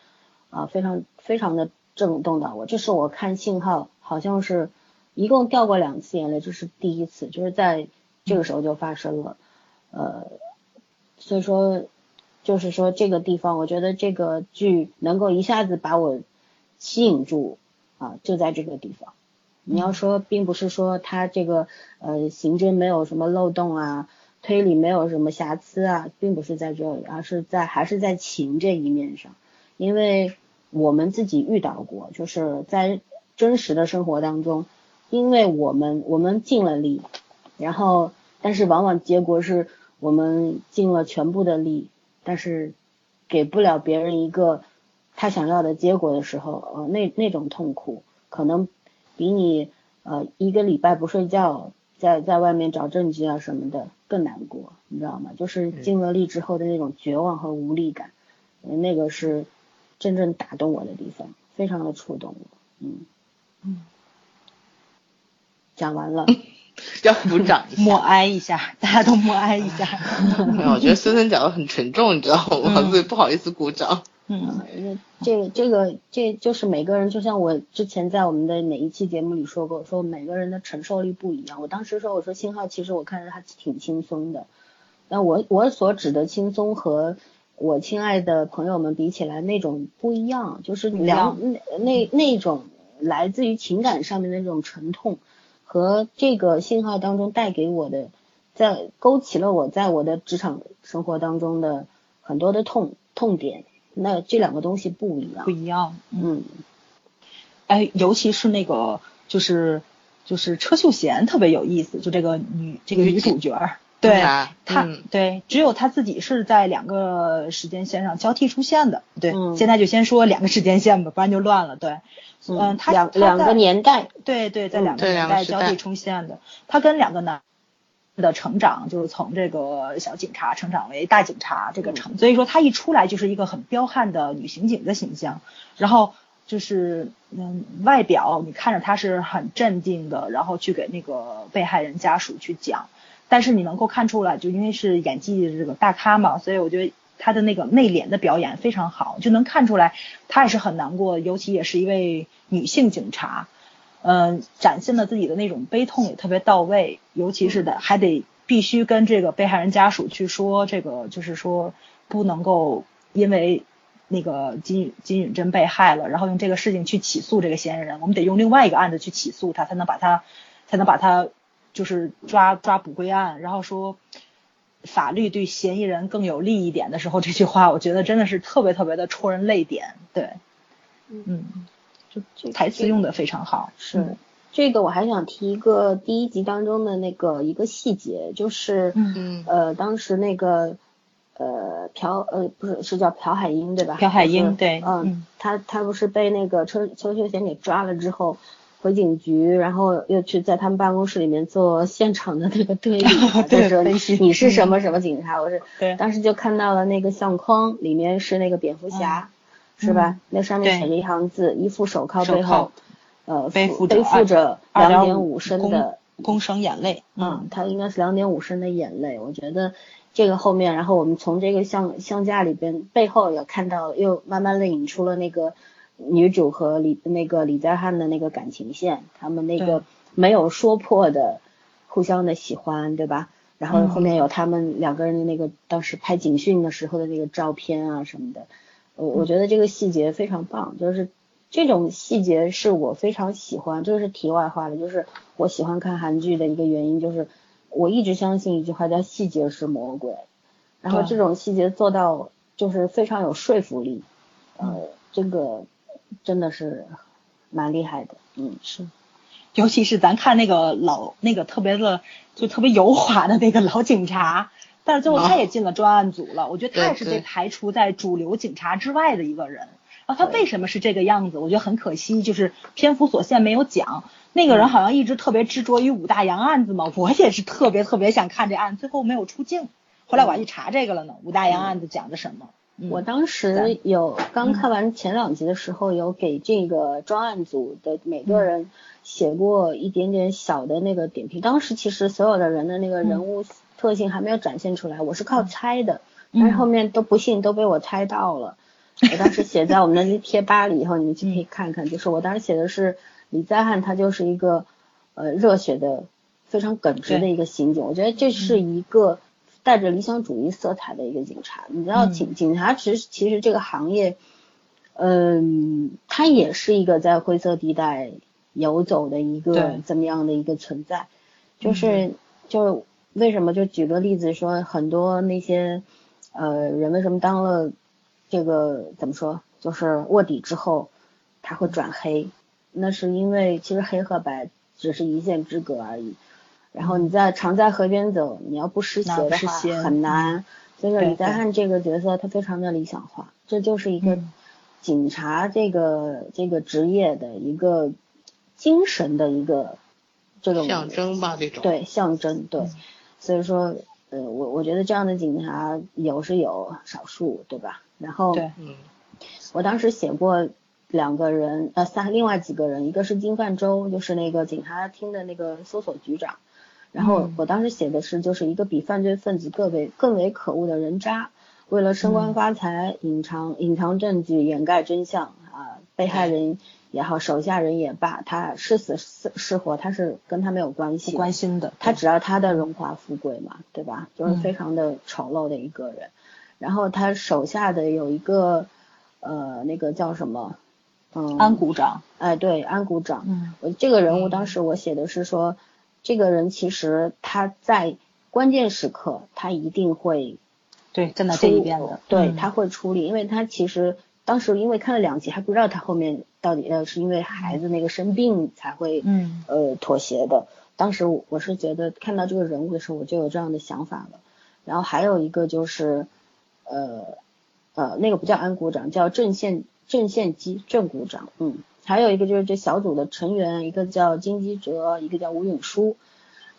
Speaker 4: 啊，非常非常的震动到我。这是我看信号，好像是一共掉过两次眼泪，这是第一次，就是在这个时候就发生了，呃，所以说。就是说这个地方，我觉得这个剧能够一下子把我吸引住啊，就在这个地方。你要说，并不是说他这个呃刑侦没有什么漏洞啊，推理没有什么瑕疵啊，并不是在这里，而是在还是在情这一面上。因为我们自己遇到过，就是在真实的生活当中，因为我们我们尽了力，然后但是往往结果是我们尽了全部的力。但是给不了别人一个他想要的结果的时候，呃，那那种痛苦可能比你呃一个礼拜不睡觉，在在外面找证据啊什么的更难过，你知道吗？就是尽了力之后的那种绝望和无力感，那个是真正打动我的地方，非常的触动我，嗯嗯，讲完了。[LAUGHS]
Speaker 3: 要鼓掌，
Speaker 2: 默哀一下，大家都默哀一下。[LAUGHS]
Speaker 3: 没有，我觉得森森讲的很沉重，你知道吗？所以不好意思鼓掌。
Speaker 4: 嗯，那这个这个这就是每个人，就像我之前在我们的哪一期节目里说过，说每个人的承受力不一样。我当时说，我说信号其实我看着他挺轻松的，但我我所指的轻松和我亲爱的朋友们比起来，那种不一样，就是两那那那种来自于情感上面的那种沉痛。和这个信号当中带给我的，在勾起了我在我的职场生活当中的很多的痛痛点，那这两个东西不一样，
Speaker 2: 不一样，嗯，哎，尤其是那个就是就是车秀贤特别有意思，就这个女这个女主角，对，她对，只有她自己是在两个时间线上交替出现的，对，现在就先说两个时间线吧，不然就乱了，对。嗯，他
Speaker 4: 两两个年代，
Speaker 2: 对对，在两个年代交替出现的。她跟两个男的成长，就是从这个小警察成长为大警察这个成，所以说她一出来就是一个很彪悍的女刑警的形象。然后就是嗯，外表你看着他是很镇定的，然后去给那个被害人家属去讲。但是你能够看出来，就因为是演技这个大咖嘛，所以我觉得。他的那个内敛的表演非常好，就能看出来他也是很难过，尤其也是一位女性警察，嗯，展现了自己的那种悲痛也特别到位，尤其是的还得必须跟这个被害人家属去说这个，就是说不能够因为那个金金允珍被害了，然后用这个事情去起诉这个嫌疑人，我们得用另外一个案子去起诉他，才能把他才能把他就是抓抓捕归案，然后说。法律对嫌疑人更有利一点的时候，这句话我觉得真的是特别特别的戳人泪点。对，嗯，就台词用的非常好。
Speaker 4: 是这个，我还想提一个第一集当中的那个一个细节，就是嗯呃，当时那个呃朴呃不是是叫朴海英对吧？
Speaker 2: 朴海英对，
Speaker 4: 嗯，他他不是被那个车邱秀贤给抓了之后。回警局，然后又去在他们办公室里面做现场的那个对比，[LAUGHS]
Speaker 2: 对
Speaker 4: 说你是什么什么警察，我是，当时就看到了那个相框，里面是那个蝙蝠侠，是吧？那上面写着一行字，一副手铐背后，呃，背负背负着两点五升的
Speaker 2: 公升眼泪，
Speaker 4: 嗯，他应该是两点五升的眼泪。我觉得这个后面，然后我们从这个相相架里边背后也看到，又慢慢的引出了那个。女主和李那个李在汉的那个感情线，他们那个没有说破的互相的喜欢，对吧？然后后面有他们两个人的那个当时拍警讯的时候的那个照片啊什么的，我我觉得这个细节非常棒，就是这种细节是我非常喜欢。这个是题外话的，就是我喜欢看韩剧的一个原因，就是我一直相信一句话叫细节是魔鬼，然后这种细节做到就是非常有说服力，呃，这个。真的是蛮厉害的，嗯，
Speaker 2: 是，尤其是咱看那个老那个特别的就特别油滑的那个老警察，但是最后他也进了专案组了，我觉得他也是被排除在主流警察之外的一个人。然后，他为什么是这个样子？我觉得很可惜，就是篇幅所限没有讲。那个人好像一直特别执着于五大洋案子嘛，我也是特别特别想看这案，最后没有出镜。后来我还去查这个了呢，五大洋案子讲的什么？
Speaker 4: 我当时有刚看完前两集的时候，有给这个专案组的每个人写过一点点小的那个点评。当时其实所有的人的那个人物特性还没有展现出来，我是靠猜的，但是后面都不信都被我猜到了。[LAUGHS] 我当时写在我们的贴吧里，以后你们去可以看看。就是我当时写的是李在汉，他就是一个呃热血的、非常耿直的一个刑警。我觉得这是一个带着理想主义色彩的一个警察。你知道，警警察其实其实这个行业，嗯，他也是一个在灰色地带游走的一个怎么样的一个存在。就是就为什么就举个例子说，很多那些呃人为什么当了。这个怎么说？就是卧底之后，他会转黑，那是因为其实黑和白只是一线之隔而已。然后你在常在河边走，你要不湿鞋的话很难。所以说李在汉这个角色他非常的理想化，这就是一个警察这个这个职业的一个精神的一个这种
Speaker 3: 象征吧，这种
Speaker 4: 对象征对。所以说，呃，我我觉得这样的警察有是有少数，对吧？然后，
Speaker 3: 嗯，
Speaker 4: 我当时写过两个人，呃，三另外几个人，一个是金范洲，就是那个警察厅的那个搜索局长。然后我当时写的是，就是一个比犯罪分子更为更为可恶的人渣，为了升官发财，隐藏隐藏证据，掩盖真相啊，被害人也好，手下人也罢，他是死是是活，他是跟他没有关系，
Speaker 2: 关心的，
Speaker 4: 他只要他的荣华富贵嘛，对吧？就是非常的丑陋的一个人。然后他手下的有一个，呃，那个叫什么，嗯，
Speaker 2: 安股长，
Speaker 4: 哎，对，安股长，
Speaker 2: 嗯，
Speaker 4: 我这个人物当时我写的是说，这个人其实他在关键时刻他一定会，
Speaker 2: 对，站在这一边的，
Speaker 4: 对，他会出力，因为他其实当时因为看了两集还不知道他后面到底呃是因为孩子那个生病才会，
Speaker 2: 嗯，
Speaker 4: 呃妥协的，当时我是觉得看到这个人物的时候我就有这样的想法了，然后还有一个就是。呃呃，那个不叫安股长，叫郑宪郑宪基郑股长，嗯，还有一个就是这小组的成员，一个叫金基哲，一个叫吴永书。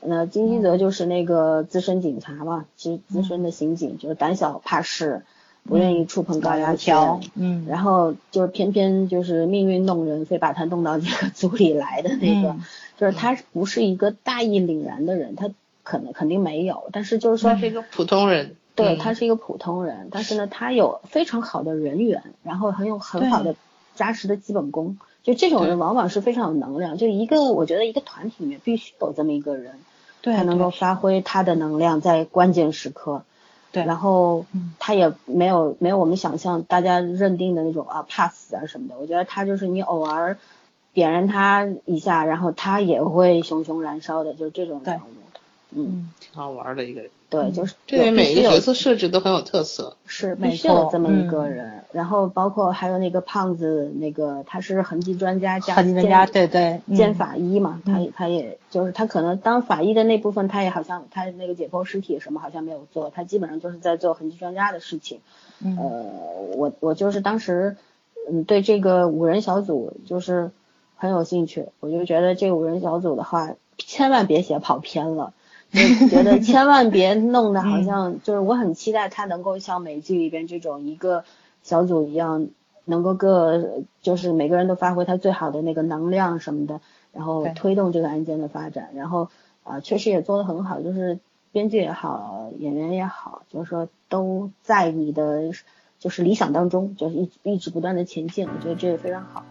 Speaker 4: 那金基哲就是那个资深警察嘛，其实资深的刑警，就是胆小怕事，不愿意触碰高压
Speaker 2: 线，嗯，
Speaker 4: 然后就是偏偏就是命运弄人，非把他弄到这个组里来的那个，就是他不是一个大义凛然的人，他可能肯定没有，但是就是说他
Speaker 3: 是一个普通人。
Speaker 4: 对他是一个普通人，但是呢，他有非常好的人缘，然后很有很好的扎实的基本功。就这种人往往是非常有能量。就一个，我觉得一个团体里面必须有这么一个人，
Speaker 2: 才
Speaker 4: 能够发挥他的能量在关键时刻。
Speaker 2: 对，
Speaker 4: 然后他也没有没有我们想象大家认定的那种啊怕死啊什么的。我觉得他就是你偶尔点燃他一下，然后他也会熊熊燃烧的，就是这种人物。
Speaker 2: 嗯，
Speaker 3: 挺好玩的一个人。
Speaker 4: 对，就是
Speaker 3: 对每个角色设置都很有特色，
Speaker 4: 是必须有这么一个人。然后包括还有那个胖子，那个他是痕迹专家加
Speaker 2: 兼对对
Speaker 4: 兼法医嘛，他他也就是他可能当法医的那部分，他也好像他那个解剖尸体什么好像没有做，他基本上就是在做痕迹专家的事情。呃，我我就是当时嗯对这个五人小组就是很有兴趣，我就觉得这个五人小组的话，千万别写跑偏了。就觉得千万别弄得好像就是我很期待他能够像美剧里边这种一个小组一样，能够各就是每个人都发挥他最好的那个能量什么的，然后推动这个案件的发展。然后啊，确实也做得很好，就是编剧也好，演员也好，就是说都在你的就是理想当中，就是一一直不断的前进。我觉得这个非常好。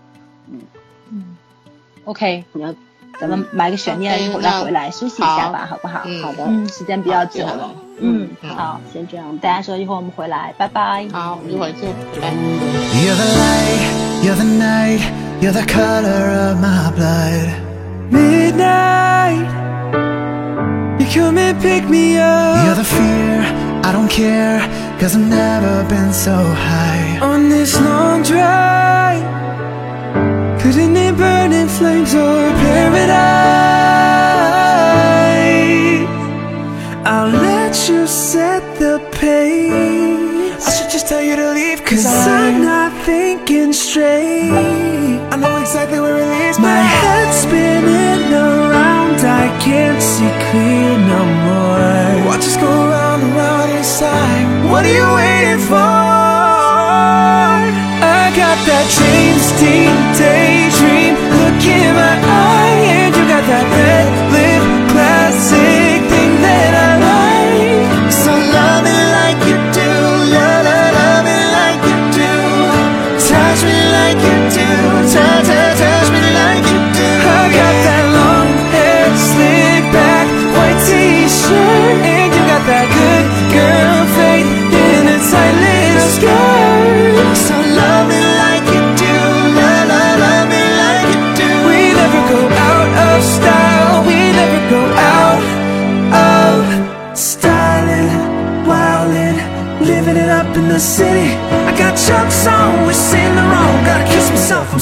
Speaker 2: 嗯嗯，OK，
Speaker 4: 你要。
Speaker 2: 咱们买个悬念，一会儿再回来休息一下吧，好不好？
Speaker 4: 好的，
Speaker 2: 嗯，时间比较久
Speaker 3: 了，
Speaker 2: 嗯，
Speaker 4: 好，先这样，
Speaker 2: 大家说一会儿我们回来，拜拜。
Speaker 3: 好，一会儿见，拜拜。
Speaker 5: Couldn't it burn in flames or paradise? I'll let you set the pace. I should just tell you to leave, cause, Cause I'm not thinking straight. I know exactly where it is. My head's spinning around, I can't see clear no more. Watch us go round and round inside. What are you waiting for? I got that James Dean day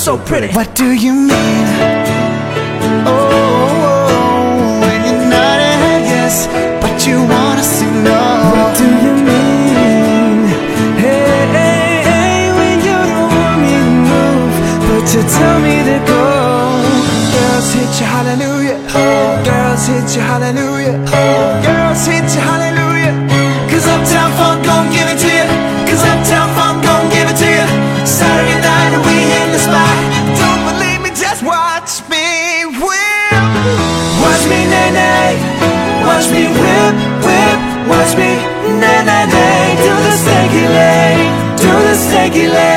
Speaker 5: so pretty. What do you mean? Oh, oh, when you're not a yes, but you wanna say no. What do you mean? Hey, hey, hey, when you don't want me to move, but you tell me to go. Girls hit you, hallelujah. Oh, girls hit you, hallelujah. Oh, girls que.